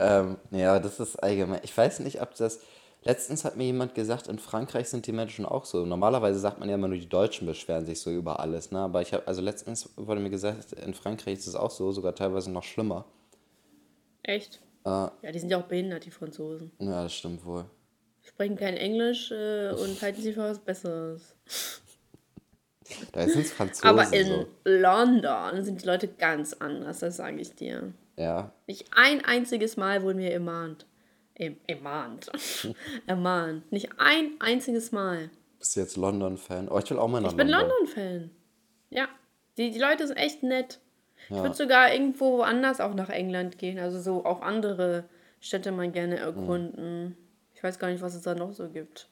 ähm, ja, das ist allgemein. Ich weiß nicht, ob das. Letztens hat mir jemand gesagt, in Frankreich sind die Menschen auch so. Normalerweise sagt man ja immer nur, die Deutschen beschweren sich so über alles, ne? Aber ich habe, also letztens wurde mir gesagt, in Frankreich ist es auch so, sogar teilweise noch schlimmer. Echt? Ah, Ja, die sind ja auch behindert, die Franzosen. ja, das stimmt wohl. Sprechen kein Englisch äh, und halten sich für was Besseres. Da sind es Franzosen Aber in so. London sind die Leute ganz anders, das sage ich dir. Ja. Nicht ein einziges Mal wurden wir ermahnt. Em- Ermahnt. ermahnt. Nicht ein einziges Mal. Bist du jetzt London-Fan? Oh, ich will auch mal nach Ich bin London. London-Fan. Ja. Die, die Leute sind echt nett. Ich würde sogar irgendwo woanders auch nach England gehen. Also so auch andere Städte mal gerne erkunden. Ich weiß gar nicht, was es da noch so gibt.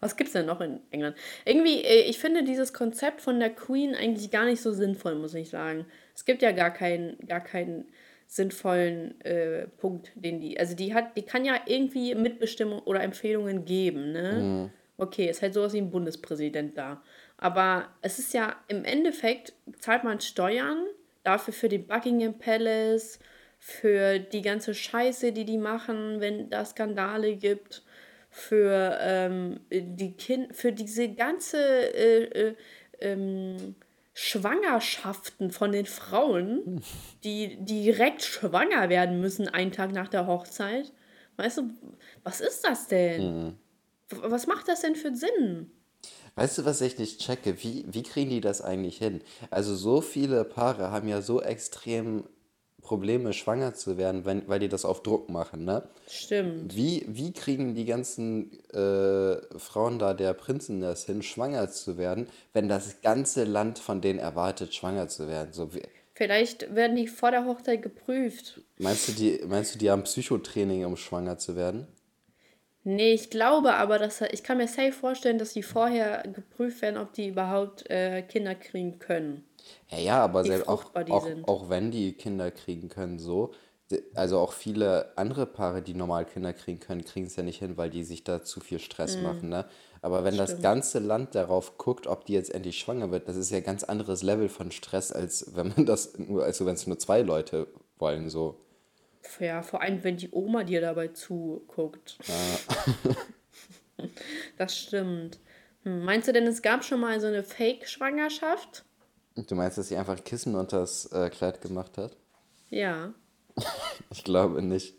Was gibt es denn noch in England? Irgendwie, äh, ich finde dieses Konzept von der Queen eigentlich gar nicht so sinnvoll, muss ich sagen. Es gibt ja gar keinen, gar keinen sinnvollen äh, Punkt, den die. Also die hat, die kann ja irgendwie Mitbestimmung oder Empfehlungen geben, ne? Okay, ist halt sowas wie ein Bundespräsident da. Aber es ist ja im Endeffekt zahlt man Steuern dafür für den Buckingham Palace, für die ganze Scheiße, die die machen, wenn da Skandale gibt, für ähm, die kind, für diese ganze äh, äh, ähm, Schwangerschaften von den Frauen, die direkt schwanger werden müssen einen Tag nach der Hochzeit. Weißt du, was ist das denn? W- Was macht das denn für Sinn? Weißt du, was ich nicht checke? Wie, wie kriegen die das eigentlich hin? Also so viele Paare haben ja so extrem Probleme, schwanger zu werden, wenn, weil die das auf Druck machen, ne? Stimmt. Wie, wie kriegen die ganzen äh, Frauen da der Prinzen das hin, schwanger zu werden, wenn das ganze Land von denen erwartet, schwanger zu werden? So, wie, Vielleicht werden die vor der Hochzeit geprüft. meinst, du, die, meinst du, die haben Psychotraining, um schwanger zu werden? Nee, ich glaube aber, dass ich kann mir safe vorstellen, dass die vorher geprüft werden, ob die überhaupt äh, Kinder kriegen können. Ja, ja, aber selbst auch, auch, auch wenn die Kinder kriegen können, so, also auch viele andere Paare, die normal Kinder kriegen können, kriegen es ja nicht hin, weil die sich da zu viel Stress machen, ne? Aber wenn das Mhm. Stimmt. ganze Land darauf guckt, ob die jetzt endlich schwanger wird, das ist ja ein ganz anderes Level von Stress, als wenn man das nur, also wenn es nur zwei Leute wollen, so. Ja, vor allem, wenn die Oma dir dabei zuguckt. das stimmt. Hm, meinst du denn, es gab schon mal so eine Fake-Schwangerschaft? Du meinst, dass sie einfach ein Kissen unter das äh, Kleid gemacht hat? Ja. Ich glaube nicht.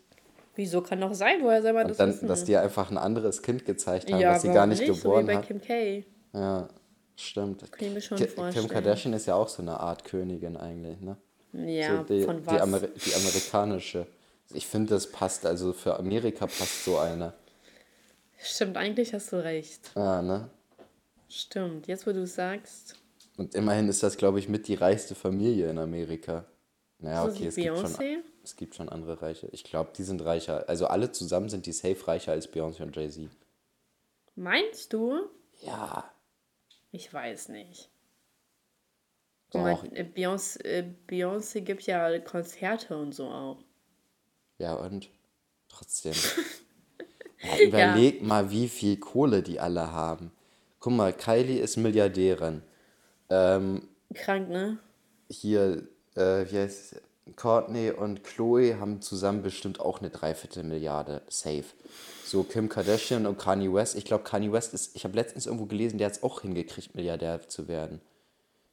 Wieso kann doch sein? Woher soll man das dann, wissen? dass die einfach ein anderes Kind gezeigt haben, ja, was sie gar nicht nicht? geboren so wie bei hat. Kim K. Ja, stimmt. Kann ich mir schon Ki- vorstellen. Kim Kardashian ist ja auch so eine Art Königin eigentlich, ne? Ja, so die, von Die, was? Ameri die amerikanische. Ich finde, das passt, also für Amerika passt so eine. Stimmt, eigentlich hast du recht. Ja, ne? Stimmt, jetzt wo du es sagst. Und immerhin ist das, glaube ich, mit die reichste Familie in Amerika. Naja, So okay, es gibt, schon, es gibt schon andere Reiche. Ich glaube, die sind reicher. Also alle zusammen sind die safe reicher als Beyoncé und Jay-Z. Meinst du? Ja, Ich weiß nicht. Doch. äh, Beyoncé, äh, Beyoncé gibt ja Konzerte und so auch. Ja und? Trotzdem. Ja, überleg mal, wie viel Kohle die alle haben. Guck mal, Kylie ist Milliardärin. Ähm, Krank, ne? hier, äh, wie heißt? Courtney und Chloe haben zusammen bestimmt auch eine Dreiviertelmilliarde safe. So Kim Kardashian und Kanye West. Ich glaube, Kanye West ist, ich habe letztens irgendwo gelesen, der hat es auch hingekriegt, Milliardär zu werden.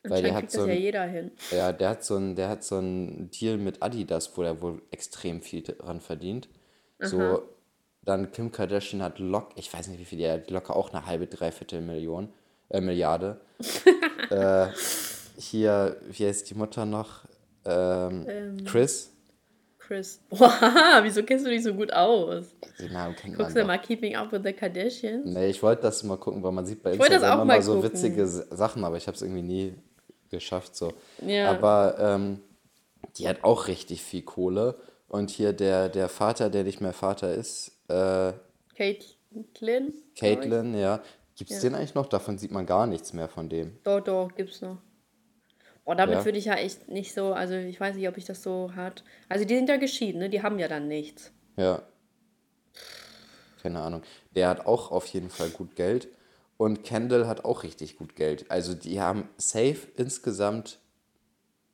Weil der hat so das ja ein, jeder hin. ja, der hat so ein, der hat so einen Deal mit Adidas, wo er wohl extrem viel dran verdient. So, dann Kim Kardashian hat lock, ich weiß nicht wie viel, die hat locker auch eine halbe, dreiviertel Million, äh, Milliarde. äh, hier, wie heißt die Mutter noch? Ähm, Chris. Chris. Wow, wieso kennst du dich so gut aus? Den Namen kennt Guckst du mal Keeping Up with the Kardashians? Nee, ich wollte das mal gucken, weil man sieht bei Instagram immer mal so gucken. witzige Sachen, aber ich habe es irgendwie nie geschafft so. Ja. Aber ähm, die hat auch richtig viel Kohle. Und hier der, der Vater, der nicht mehr Vater ist, äh, Caitlyn? Caitlyn, ja. Gibt es Ja. den eigentlich noch? Davon sieht man gar nichts mehr von dem. Doch, doch, gibt's noch. Oh, damit Ja. würde ich ja echt nicht so, also ich weiß nicht, ob ich das so hat. Also die sind ja geschieden, ne? Die haben ja dann nichts. Ja. Keine Ahnung. Der hat auch auf jeden Fall gut Geld. Und Kendall hat auch richtig gut Geld. Also die haben safe insgesamt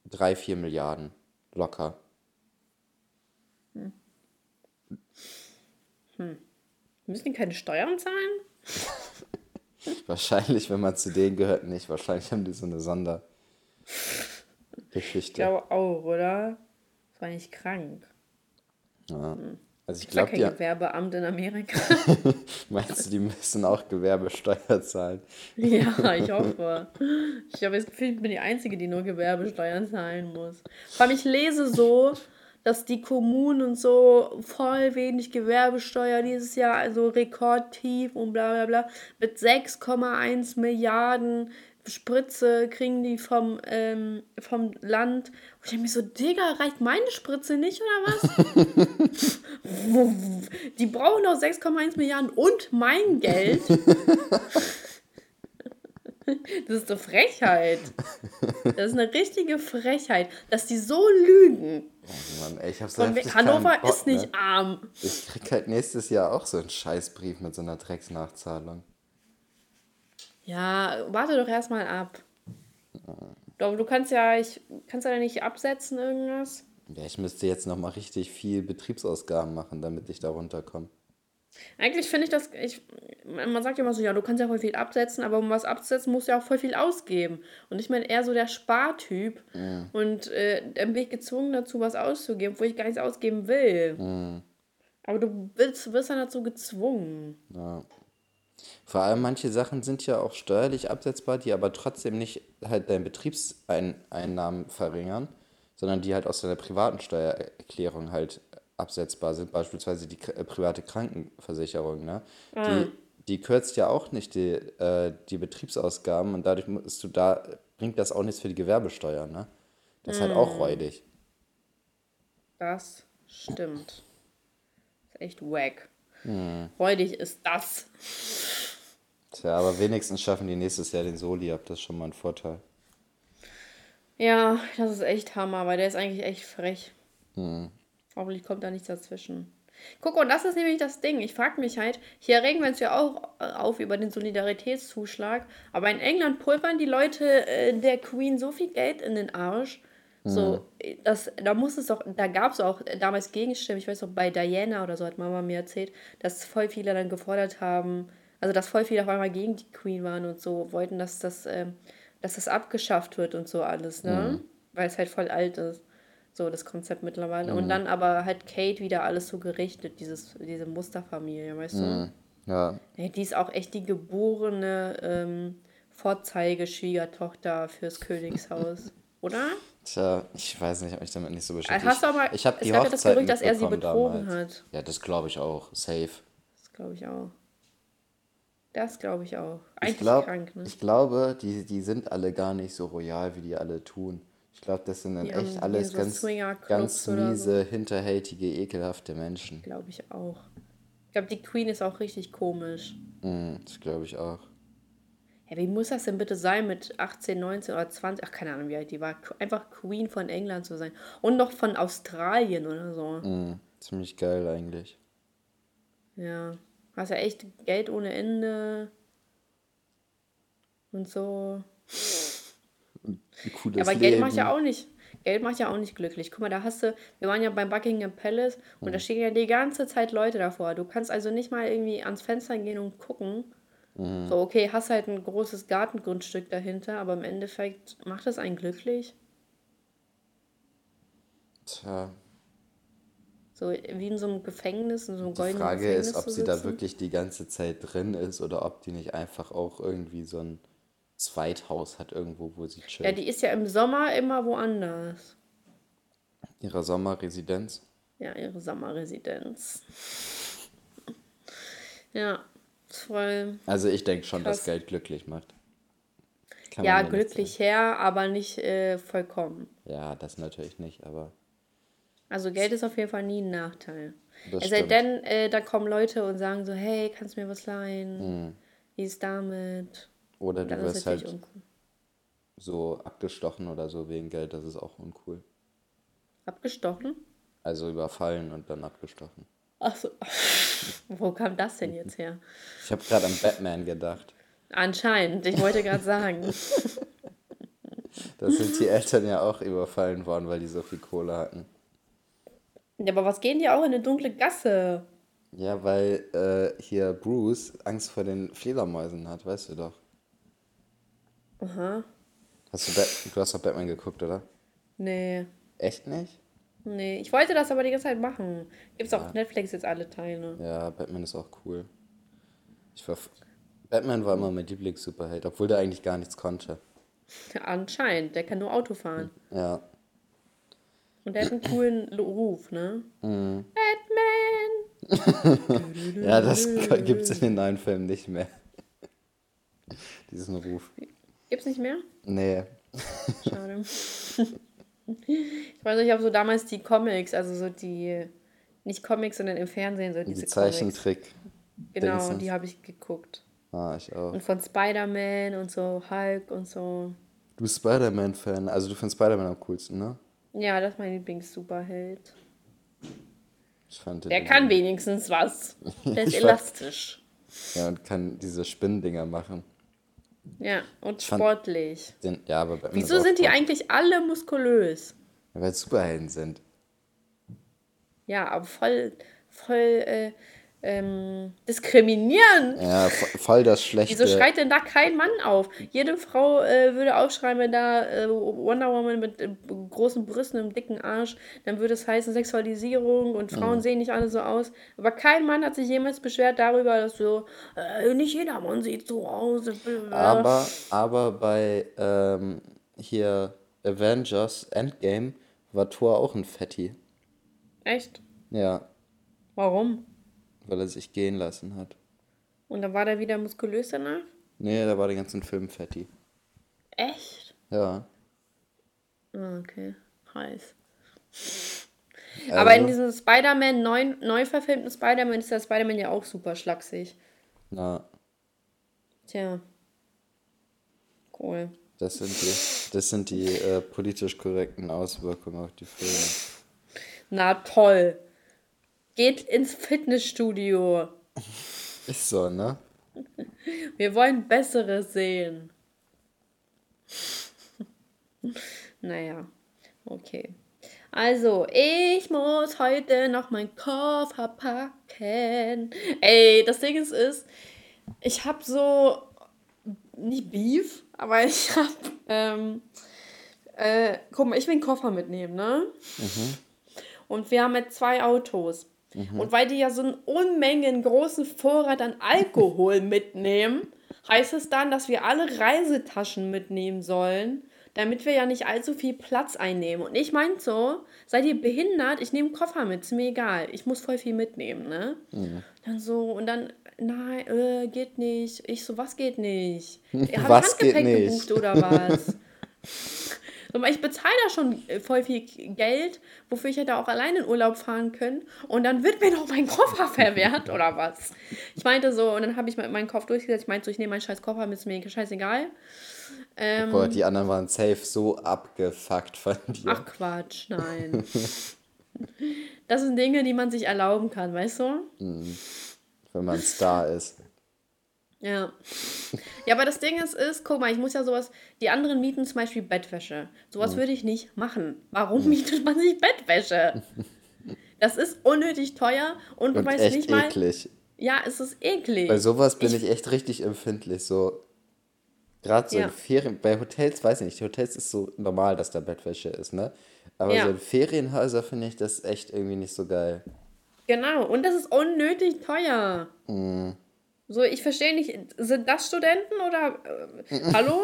3, 4 Milliarden. Locker. Müssen die keine Steuern zahlen? Wahrscheinlich, wenn man zu denen gehört, nicht. Wahrscheinlich haben die so eine Ich Sondergeschichte. glaube auch, oder? Das war nicht krank. Ja. Also ich ja glaube, kein die, Gewerbeamt in Amerika. meinst du, die müssen auch Gewerbesteuer zahlen? ja, ich hoffe. Ich habe das Gefühl, ich bin die Einzige, die nur Gewerbesteuern zahlen muss. Vor allem, ich lese so, dass die Kommunen und so voll wenig Gewerbesteuer dieses Jahr, also rekordtief und bla bla bla, mit 6,1 Milliarden Spritze kriegen die vom, ähm, vom Land. Und ich denke mir so, Digga, reicht meine Spritze nicht oder was? die brauchen doch 6,1 Milliarden und mein Geld. Das ist eine Frechheit. Das ist eine richtige Frechheit, dass die so lügen. Oh Mann, ey, ich hab so Hannover Bock, ist nicht Ne? arm. Ich krieg halt nächstes Jahr auch so einen Scheißbrief mit so einer Drecksnachzahlung. Ja, warte doch erstmal ab. Du, du kannst ja, ich kannst ja nicht absetzen irgendwas. Ja, ich müsste jetzt nochmal richtig viel Betriebsausgaben machen, damit ich da runterkomme. Eigentlich finde ich das, ich, man sagt ja immer so, ja, du kannst ja voll viel absetzen, aber um was abzusetzen, musst du ja auch voll viel ausgeben. Und ich bin eher so der Spartyp. Und äh, dann bin ich gezwungen dazu, was auszugeben, wo ich gar nichts ausgeben will. Aber du wirst, wirst dann dazu gezwungen. Ja. Vor allem manche Sachen sind ja auch steuerlich absetzbar, die aber trotzdem nicht halt deine Betriebseinnahmen verringern, sondern die halt aus deiner privaten Steuererklärung halt absetzbar sind, beispielsweise die äh, private Krankenversicherung, ne? Die, die kürzt ja auch nicht die, äh, die Betriebsausgaben und dadurch musst du da, bringt das auch nichts für die Gewerbesteuer, ne? Das ist halt auch räudig. Das stimmt. ist echt wack. Räudig ist das. Tja, aber wenigstens schaffen die nächstes Jahr den Soli ab, das ist schon mal ein Vorteil. Ja, das ist echt Hammer, weil der ist eigentlich echt frech. Hoffentlich kommt da nichts dazwischen. Guck, und das ist nämlich das Ding. Ich frage mich halt, hier regen wir uns ja auch äh, auf über den Solidaritätszuschlag, aber in England pulvern die Leute äh, der Queen so viel Geld in den Arsch. So, äh, das, da muss es doch, da gab es auch damals Gegenstimmen, ich weiß noch, bei Diana oder so hat Mama mir erzählt, dass voll viele dann gefordert haben, also dass voll viele auf einmal gegen die Queen waren und so, wollten, dass das, ähm, dass das abgeschafft wird und so alles, ne? Weil es halt voll alt ist. So, das Konzept mittlerweile. Und dann aber hat Kate wieder alles so gerichtet, dieses, diese Musterfamilie, weißt du? Ja, die ist auch echt die geborene ähm, Vorzeigeschwiegertochter fürs Königshaus, oder? Tja, ich weiß nicht, ob ich damit nicht so beschäftigt Hast du aber, Ich habe es die gab ja das Hochzeit Gerücht, dass er sie betrogen damals. hat. Ja, das glaube ich auch. Safe. Das glaube ich auch. Das glaube ich auch. Ich, Eigentlich glaub, krank, ne? ich glaube, die, die sind alle gar nicht so royal, wie die alle tun. Ich glaube, das sind dann Die echt alles so ganz, ganz oder so. miese, hinterhältige, ekelhafte Menschen. Glaube ich auch. Ich glaube, die Queen ist auch richtig komisch. Mm, das glaube ich auch. Ja, wie muss das denn bitte sein mit 18, 19 oder 20? Ach, keine Ahnung, wie alt die war. Einfach Queen von England zu sein. Und noch von Australien oder so. Mm, ziemlich geil eigentlich. Ja. Hast ja echt Geld ohne Ende. Und so. Cooles Aber Geld Leben. macht ja auch nicht. Geld macht ja auch nicht glücklich. Guck mal, da hast du, wir waren ja beim Buckingham Palace und Hm. da stehen ja die ganze Zeit Leute davor. Du kannst also nicht mal irgendwie ans Fenster gehen und gucken. Hm. So, okay, hast halt ein großes Gartengrundstück dahinter, aber im Endeffekt macht das einen glücklich. Tja, So wie in so einem Gefängnis, in so einem die goldenen Frage Gefängnis ist, ob sie da wirklich die ganze Zeit drin ist oder ob die nicht einfach auch irgendwie so ein Zweithaus hat irgendwo, wo sie Ja, chillt. die ist ja im Sommer immer woanders. Ihrer Sommerresidenz. Ja, ihre Sommerresidenz. Ja, voll. Also ich denke schon, dass Krass. Geld glücklich macht. Kann Ja, glücklich her, aber nicht äh, vollkommen. Ja, das natürlich nicht, aber Also Geld ist auf jeden Fall nie ein Nachteil. das Es sei denn, äh, da kommen Leute und sagen so, hey, kannst du mir was leihen? Hm. Wie ist damit? Oder du wirst halt uncool. so abgestochen oder so wegen Geld, das ist auch uncool. Abgestochen? Also überfallen und dann abgestochen. Achso. Wo kam das denn jetzt her? Ich habe gerade an Batman gedacht. Anscheinend, ich wollte gerade sagen. Da sind die Eltern ja auch überfallen worden, weil die so viel Kohle hatten. Ja, aber was gehen die auch in eine dunkle Gasse? Ja, weil äh, hier Bruce Angst vor den Fledermäusen hat, weißt du doch. Aha. Hast du, Bat du hast doch Batman geguckt, oder? Nee. Echt nicht? Nee, ich wollte das aber die ganze Zeit machen. Gibt's auch auf Netflix jetzt alle Teile. Ja, Batman ist auch cool. Ich war, Batman war immer mein Lieblings-Superheld, obwohl der eigentlich gar nichts konnte. Anscheinend, der kann nur Auto fahren. Ja. Und der hat einen coolen Ruf, ne? Mhm. Batman! Ja, das gibt es in den neuen Filmen nicht mehr. Diesen Ruf. Gibt's nicht mehr? Nee. Schade. ich weiß nicht, ich habe so damals die Comics, also so die, nicht Comics, sondern im Fernsehen so diese Die Comics. Zeichentrick. Genau, Dingsens. die habe ich geguckt. Ah, ich auch. Und von Spider-Man und so, Hulk und so. Du bist Spider-Man-Fan. Also du findest Spider-Man am coolsten, ne? Ja, das ist mein Lieblings-Superheld. Ich fand Der kann wenigstens was. Der ist Ich fand- elastisch. Ja, und kann diese Spinnendinger machen. Ja, und sportlich. Den, ja, aber Wieso sind die eigentlich alle muskulös? Weil es Superhelden sind. Ja, aber voll, voll äh, ähm, diskriminierend. Ja, vo- voll das schlechte. Wieso schreit denn da kein Mann auf? Jede Frau äh, würde aufschreien, wenn da äh, Wonder Woman mit äh, großen Brüsten und einem dicken Arsch, dann würde es heißen Sexualisierung und Frauen Mhm. sehen nicht alle so aus. Aber kein Mann hat sich jemals beschwert darüber, dass so, äh, nicht jeder Mann sieht so aus. Aber, aber bei ähm, hier Avengers Endgame war Thor auch ein Fetti. Echt? Ja, Warum? Weil er sich gehen lassen hat. Und dann war der wieder muskulös danach? Nee, da war den ganzen Film Fetti. Echt? Ja. Ah, okay. Heiß. Also, Aber in diesem Spider-Man, neu, neu verfilmten Spider-Man, ist der Spider-Man ja auch super schlaksig. Na, Tja. Cool. das sind die, das sind die äh, politisch korrekten Auswirkungen auf die Filme. Na toll. Geht ins Fitnessstudio. Ist so, ne? Wir wollen Besseres sehen. naja, okay. Also, ich muss heute noch meinen Koffer packen. Ey, das Ding ist, ist ich habe so, nicht Beef, aber ich habe, ähm, äh, guck mal, ich will einen Koffer mitnehmen, ne? Und wir haben jetzt zwei Autos. Und weil die ja so einen Unmengen großen Vorrat an Alkohol mitnehmen, heißt es dann, dass wir alle Reisetaschen mitnehmen sollen, damit wir ja nicht allzu viel Platz einnehmen. Und ich meinte so, seid ihr behindert? Ich nehme einen Koffer mit, ist mir egal. Ich muss voll viel mitnehmen, ne? Dann so, und dann, nein, äh, geht nicht. Ich so, was geht nicht? Ihr habt Was Handgepäck gebucht oder was? Ich bezahle da schon äh, voll viel Geld, wofür ich hätte auch alleine in Urlaub fahren können. Und dann wird mir noch mein Koffer verwehrt oder was? Ich meinte so, und dann habe ich meinen Kopf durchgesetzt. Ich meinte so, ich nehme meinen scheiß Koffer mit, ist mir scheißegal. Ähm, Boah, die anderen waren safe so abgefuckt von dir. ach Quatsch, nein. das sind Dinge, die man sich erlauben kann, weißt du? Wenn man Star ist. Ja. Ja, aber das Ding ist, ist, guck mal, ich muss ja sowas, die anderen mieten zum Beispiel Bettwäsche. Sowas würde ich nicht machen. Warum mietet man sich Bettwäsche? Das ist unnötig teuer und du Und weißt echt nicht mal. eklig. Ja, es ist eklig. Bei sowas bin ich, echt richtig empfindlich. So, gerade so Ja. in Ferien, bei Hotels, weiß ich nicht, Hotels ist so normal, dass da Bettwäsche ist, ne? Aber Ja. so in Ferienhäuser finde ich das echt irgendwie nicht so geil. Genau, und das ist unnötig teuer. Mhm. So, ich verstehe nicht, sind das Studenten oder. Äh, hallo?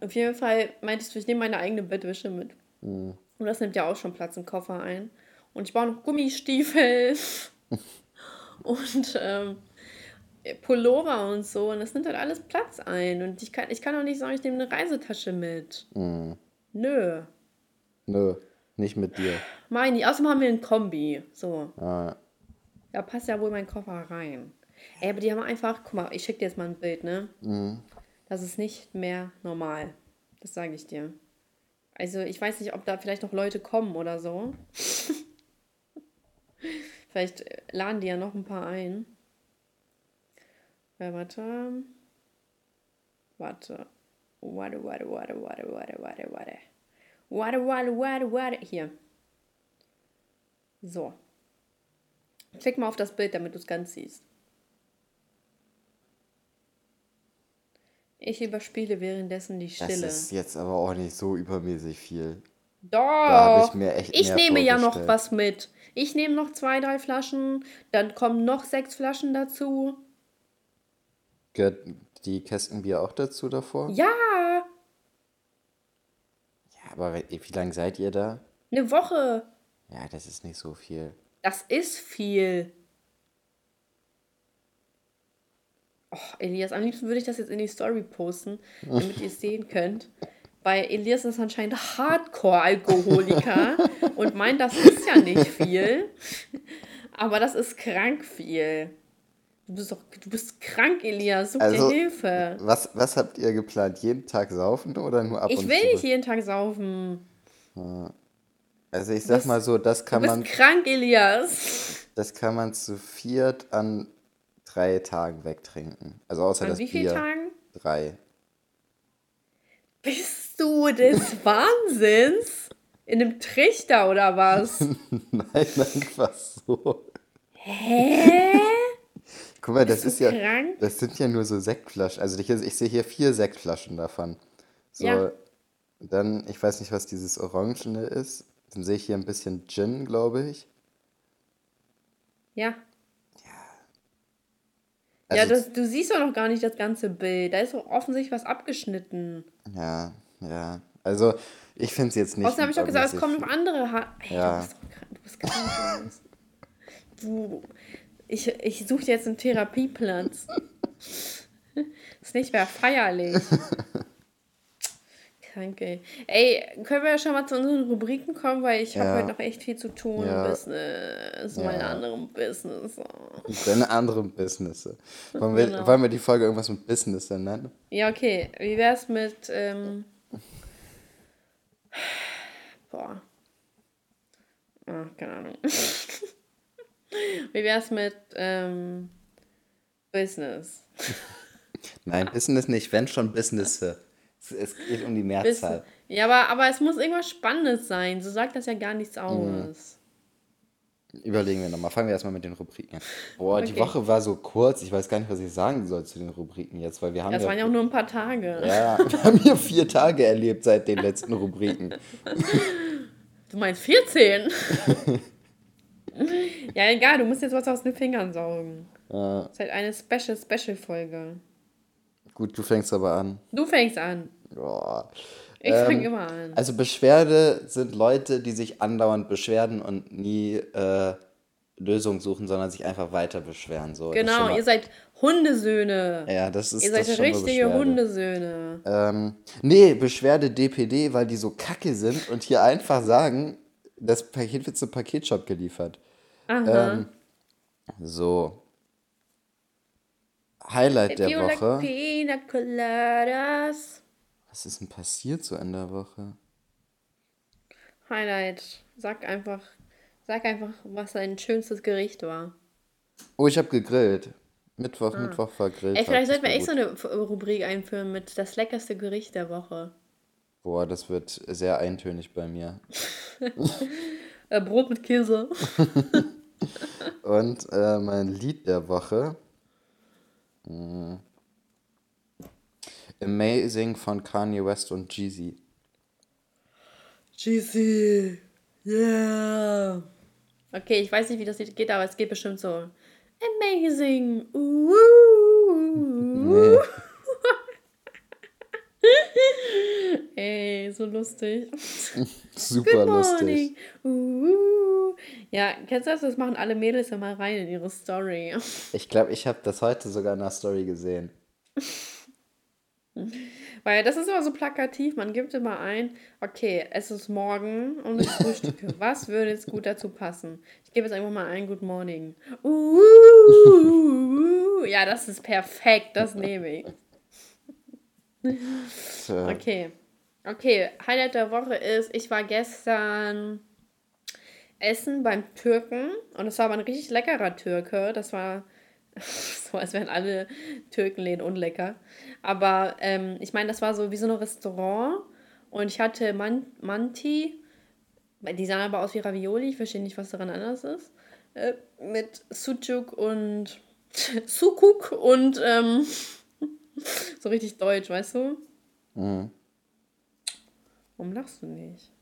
Auf jeden Fall meintest du, ich nehme meine eigene Bettwäsche mit. Mhm. Und das nimmt ja auch schon Platz im Koffer ein. Und ich brauche noch Gummistiefel und ähm, Pullover und so. Und das nimmt halt alles Platz ein. Und ich kann, ich kann auch nicht sagen, ich nehme eine Reisetasche mit. Mhm. Nö. Nö, nicht mit dir. Meine. Außerdem haben wir ein Kombi. So. Ah, Da passt ja wohl mein Koffer rein. Ey, aber die haben einfach, guck mal, ich schicke dir jetzt mal ein Bild, ne? Das ist nicht mehr normal. Das sage ich dir. Also, ich weiß nicht, ob da vielleicht noch Leute kommen oder so. vielleicht äh, laden die ja noch ein paar ein. Ja, warte. Warte. Warte, warte, warte, warte, warte, warte, warte. Warte, warte, warte, warte. Hier. So. Klick mal auf das Bild, damit du es ganz siehst. Ich überspiele währenddessen die das Stille. ist jetzt aber auch nicht so übermäßig viel. Doch. ich mir echt Ich nehme ja noch was mit. Ich nehme noch zwei, drei Flaschen. Dann kommen noch sechs Flaschen dazu. Gehört die Kästenbier auch dazu davor? Ja, Ja, aber wie lange seid ihr da? eine Woche. Ja, das ist nicht so viel. Das ist viel. Oh, Elias, am liebsten würde ich das jetzt in die Story posten, damit ihr es sehen könnt. Weil Elias ist anscheinend Hardcore-Alkoholiker und meint, das ist ja nicht viel. Aber das ist krank viel. Du bist doch, du bist krank, Elias. Such Also, dir Hilfe. Was, was habt ihr geplant? Jeden Tag saufen oder nur ab Ich und will zu? nicht jeden Tag saufen. Also ich sag bist- mal so, das Du kann bist man, krank, Elias. das kann man zu viert an drei Tagen wegtrinken. Also außer An das wie vielen Bier. Tagen? Drei. Bist du des Wahnsinns? In einem Trichter oder was? Nein, einfach so. Hä? Guck mal, das du ist ja, krank? das sind ja nur so Sektflaschen. Also ich, ich sehe hier vier Sektflaschen davon. So, Ja. dann, ich weiß nicht, was dieses Orangene ist. Dann sehe ich hier ein bisschen Gin, glaube ich. Ja. Also, ja, das, du siehst doch noch gar nicht das ganze Bild. Da ist doch offensichtlich was abgeschnitten. ja, ja. Also ich finde es jetzt nicht. Außerdem habe ich doch gesagt, es kommen noch andere. Ha Ey, Ja. du bist. Du bist krank. Du. Ich, ich suche dir jetzt einen Therapieplatz. ist nicht mehr feierlich. Krank, ey. Können wir schon mal zu unseren Rubriken kommen, weil ich habe Ja. heute noch echt viel zu tun. Ja. Business, meine Ja. anderen Business. Deine anderen Businesse. Wollen wir, Genau. wollen wir die Folge irgendwas mit Business dann nennen? Ja, okay. Wie wär's mit, ähm, boah. Ah, keine Ahnung. Wie wär's mit, ähm, Business? Nein, Business nicht, wenn schon Businesse. Es, geht um die Mehrzahl. Ja, aber, aber es muss irgendwas Spannendes sein. So sagt das ja gar nichts aus. Überlegen wir nochmal. Fangen wir erstmal mit den Rubriken an. Boah, die Okay. Woche war so kurz. Ich weiß gar nicht, was ich sagen soll zu den Rubriken jetzt, weil wir haben Das ja, waren ja auch nur ein paar Tage. ja, wir haben hier vier Tage erlebt seit den letzten Rubriken. Du meinst 14? ja, egal, du musst jetzt was aus den Fingern saugen. Äh, Das ist halt eine Special, Special-Folge. gut, du fängst aber an. Du fängst an. Boah. Ich Ähm, fange immer an. Also Beschwerde sind Leute, die sich andauernd beschweren und nie äh, Lösungen suchen, sondern sich einfach weiter beschweren. So, das Genau, ihr seid Hundesöhne. Ja, das ist ihr das seid eine richtige. Hundesöhne. Ähm, nee, Beschwerde DPD, weil die so kacke sind und hier einfach sagen, das Paket wird zum Paketshop geliefert. Aha. Ähm, so. Highlight If der like Woche. coladas. Was ist denn passiert so in der Woche? Highlight. Sag einfach, sag einfach, was dein schönstes Gericht war. Oh, ich habe gegrillt. Mittwoch, Mittwoch war Grill. Ah. Ey, vielleicht sollten wir echt so eine Rubrik einführen mit das leckerste Gericht der Woche. Boah, das wird sehr eintönig bei mir. Äh, Brot mit Käse. Und äh, mein Lied der Woche. mm, Amazing von Kanye West und Jeezy. Cheesy. Yeah. Okay, ich weiß nicht, wie das Lied geht, aber es geht bestimmt so. Amazing. Uh. Nee. Ey, so lustig. Super Good lustig. Uh. Ja, kennst du das? Das machen alle Mädels immer rein in ihre Story. Ich glaube, ich habe das heute sogar in der Story gesehen. Weil das ist immer so plakativ. Man gibt immer ein, okay, es ist morgen und ich frühstücke. Was würde jetzt gut dazu passen? Ich gebe jetzt einfach mal ein Good Morning. Uh, ja, das ist perfekt. Das nehme ich. Okay. Okay, Highlight der Woche ist, ich war gestern essen beim Türken und es war aber ein richtig leckerer Türke. Das war so, als wären alle Türkenläden unlecker. Aber ähm, ich meine, das war so wie so ein Restaurant und ich hatte Man Manti, die sahen aber aus wie Ravioli, ich verstehe nicht, was daran anders ist, äh, mit Sucuk und Sukuk und ähm, so richtig deutsch, weißt du? mhm. Warum lachst du nicht?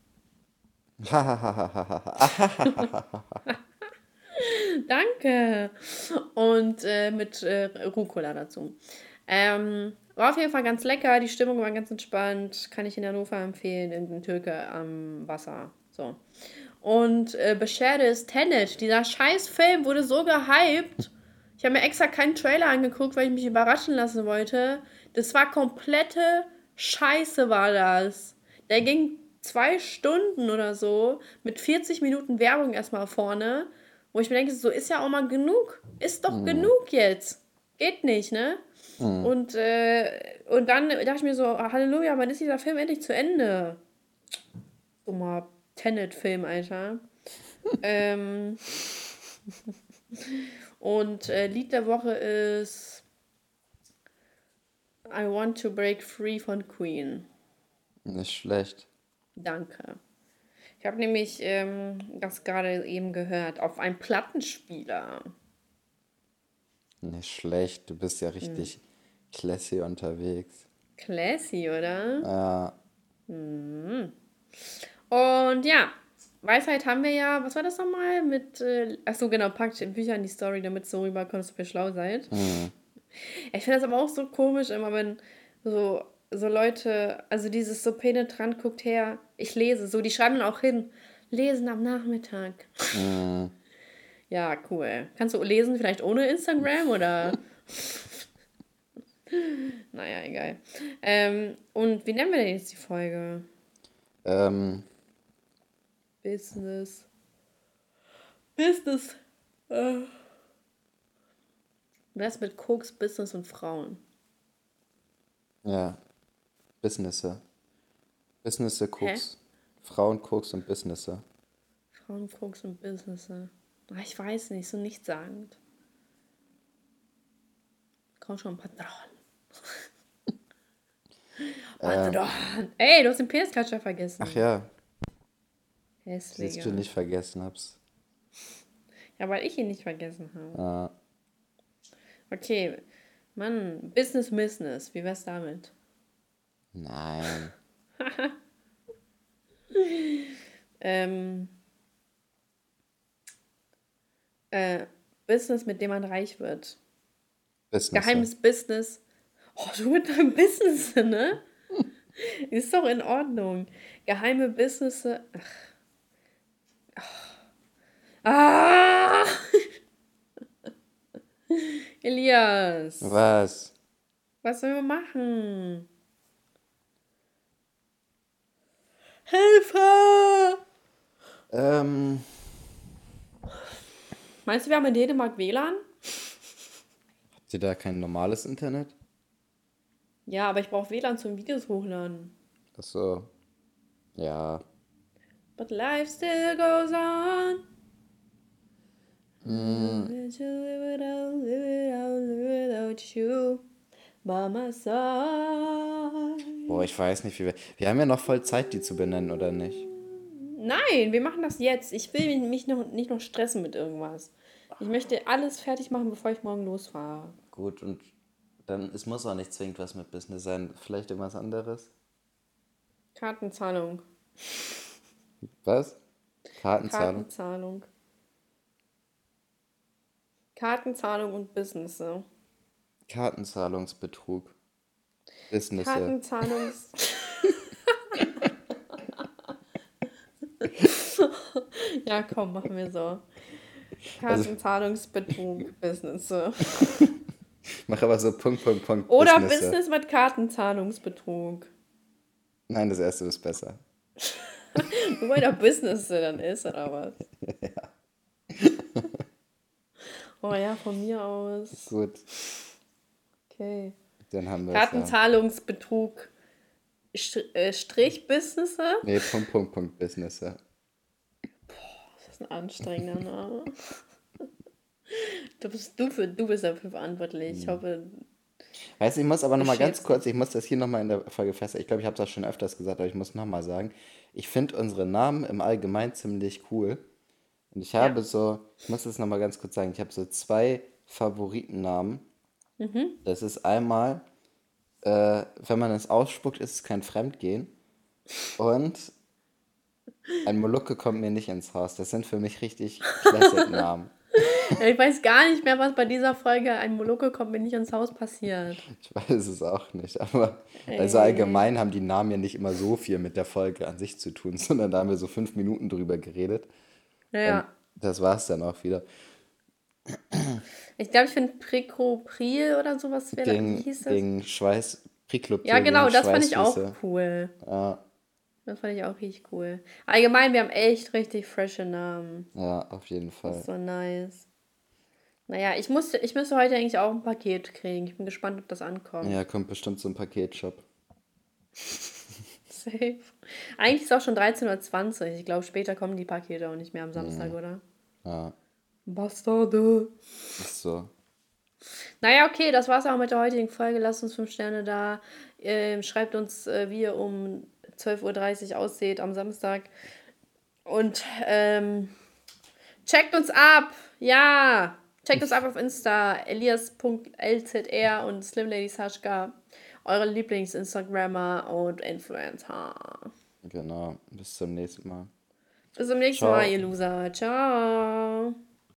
Danke. Und äh, mit äh, Rucola dazu. Ähm, war auf jeden Fall ganz lecker, die Stimmung war ganz entspannt. Kann ich in Hannover empfehlen, in den Türke am Wasser. So. Und äh, Beschwerde ist Tenet. Dieser scheiß Film wurde so gehypt. Ich habe mir extra keinen Trailer angeguckt, weil ich mich überraschen lassen wollte. Das war komplette Scheiße, war das. Der ging zwei Stunden oder so mit 40 Minuten Werbung erstmal vorne. Wo ich mir denke, so ist ja auch mal genug. Ist doch mhm. genug jetzt. Geht nicht, ne? Mhm. Und, äh, und dann dachte ich mir so, Halleluja, wann ist dieser Film endlich zu Ende? Dummer Tenet-Film, Alter. ähm, und äh, Lied der Woche ist I Want to Break Free von Queen. Nicht schlecht. Danke. Ich habe nämlich ähm, das gerade eben gehört auf einem Plattenspieler. Nicht schlecht, du bist ja richtig hm. classy unterwegs. Classy, oder? Ja. Hm. Und ja, Weisheit haben wir ja, was war das nochmal? Mit, äh, achso, genau, packt Bücher in die Story, damit so rüberkommt, dass ihr schlau seid. Mhm. Ich finde das aber auch so komisch, immer wenn so so Leute, also dieses so penetrant guckt her, ich lese, so, die schreiben auch hin, lesen am Nachmittag. Mhm. Ja, cool. Kannst du lesen vielleicht ohne Instagram oder? naja, egal. Ähm, und wie nennen wir denn jetzt die Folge? Ähm. Business. Business. Äh. Was mit Koks, Business und Frauen? Ja. Businesse. Businesse, Koks. Frauen, Koks und Businesse. Frauen, Koks und Businesse. Ach, ich weiß nicht, so nichtssagend. Komm schon, Patron. Patron. Ähm, Ey, du hast den PS-Klatscher vergessen. Ach ja. Hässlich. Dass ihn nicht vergessen hab's. Ja, weil ich ihn nicht vergessen habe. Ja. Okay, Mann, Business, Business. Wie wär's damit? Nein. ähm, äh, Business, mit dem man reich wird. Business. Geheimes Business. Oh, du mit deinem Business, ne? Ist doch in Ordnung. Geheime Business. Ach. Ah! Elias. Was? Was sollen wir machen? Hilfe! Ähm. Meinst du, wir haben in Dänemark WLAN? Habt ihr da kein normales Internet? Ja, aber ich brauche WLAN zum Videos hochladen. Ach so. Ja. But life still goes on. Mm. Live without, live without, live without you. By my side. Boah, ich weiß nicht, wie wir. Wir haben ja noch voll Zeit, die zu benennen, oder nicht? Nein, wir machen das jetzt. Ich will mich noch, nicht noch stressen mit irgendwas. Ich möchte alles fertig machen, bevor ich morgen losfahre. Gut, und dann es muss auch nicht zwingend was mit Business sein. Vielleicht irgendwas anderes? Kartenzahlung. Was? Kartenzahlung? Kartenzahlung. Kartenzahlung und Business. Kartenzahlungsbetrug. Business. Kartenzahlungs. ja, komm, machen wir so. Also Kartenzahlungsbetrug, also, Business. Mach aber so Punkt, Punkt, Punkt. Oder Business, Business mit Kartenzahlungsbetrug. Nein, das erste ist besser. Weil der Business dann ist, oder was? Ja. Oh ja, von mir aus. Gut. Okay. Dann haben wir Kartenzahlungsbetrug äh, Strich Business? Nee, Punkt, Punkt, Punkt Business. Boah, das ist ein anstrengender Name. du, bist, du, für, du bist dafür verantwortlich. Ich hm. hoffe. Weißt du, ich muss aber nochmal ganz kurz, ich muss das hier nochmal in der Folge festhalten. Ich glaube, ich habe das schon öfters gesagt, aber ich muss nochmal sagen. Ich finde unsere Namen im Allgemeinen ziemlich cool. Und ich habe ja. so, ich muss das nochmal ganz kurz sagen, ich habe so zwei Favoritennamen. Mhm. Das ist einmal, äh, wenn man es ausspuckt, ist es kein Fremdgehen. Und Ein Molucke kommt mir nicht ins Haus. Das sind für mich richtig Classic-Namen. Ich weiß gar nicht mehr, was bei dieser Folge ein Molucke kommt mir nicht ins Haus passiert. Ich weiß es auch nicht, aber also Ey. allgemein haben die Namen ja nicht immer so viel mit der Folge an sich zu tun, sondern da haben wir so fünf Minuten drüber geredet. Ja. Das war es dann auch wieder. Ich glaube, ich finde Precopril oder sowas. Wäre, Gegen, hieß das? gegen Schweiß, Priklopil Ja, genau, das fand ich auch cool. Ja, Das fand ich auch richtig cool. Allgemein, wir haben echt richtig frische Namen. ja, auf jeden Fall. So nice. Naja, ich, musste, ich müsste heute eigentlich auch ein Paket kriegen. Ich bin gespannt, ob das ankommt. Ja, kommt bestimmt ein Paketshop. Safe. Eigentlich ist es auch schon 13.20 Uhr. Ich glaube, später kommen die Pakete auch nicht mehr am Samstag, Mhm. oder? Ja, Bastarde. so. Naja, okay, das war's auch mit der heutigen Folge. Lasst uns 5 Sterne da. Ähm, schreibt uns, äh, wie ihr um 12.30 Uhr ausseht am Samstag. Und ähm, checkt uns ab. Ja. Checkt uns ab auf Insta. Elias.lzr und Slim Lady Sashka. Eure Lieblings-Instagrammer und Influencer. Genau. Bis zum nächsten Mal. Bis zum nächsten Ciao. Mal, ihr Loser. Ciao.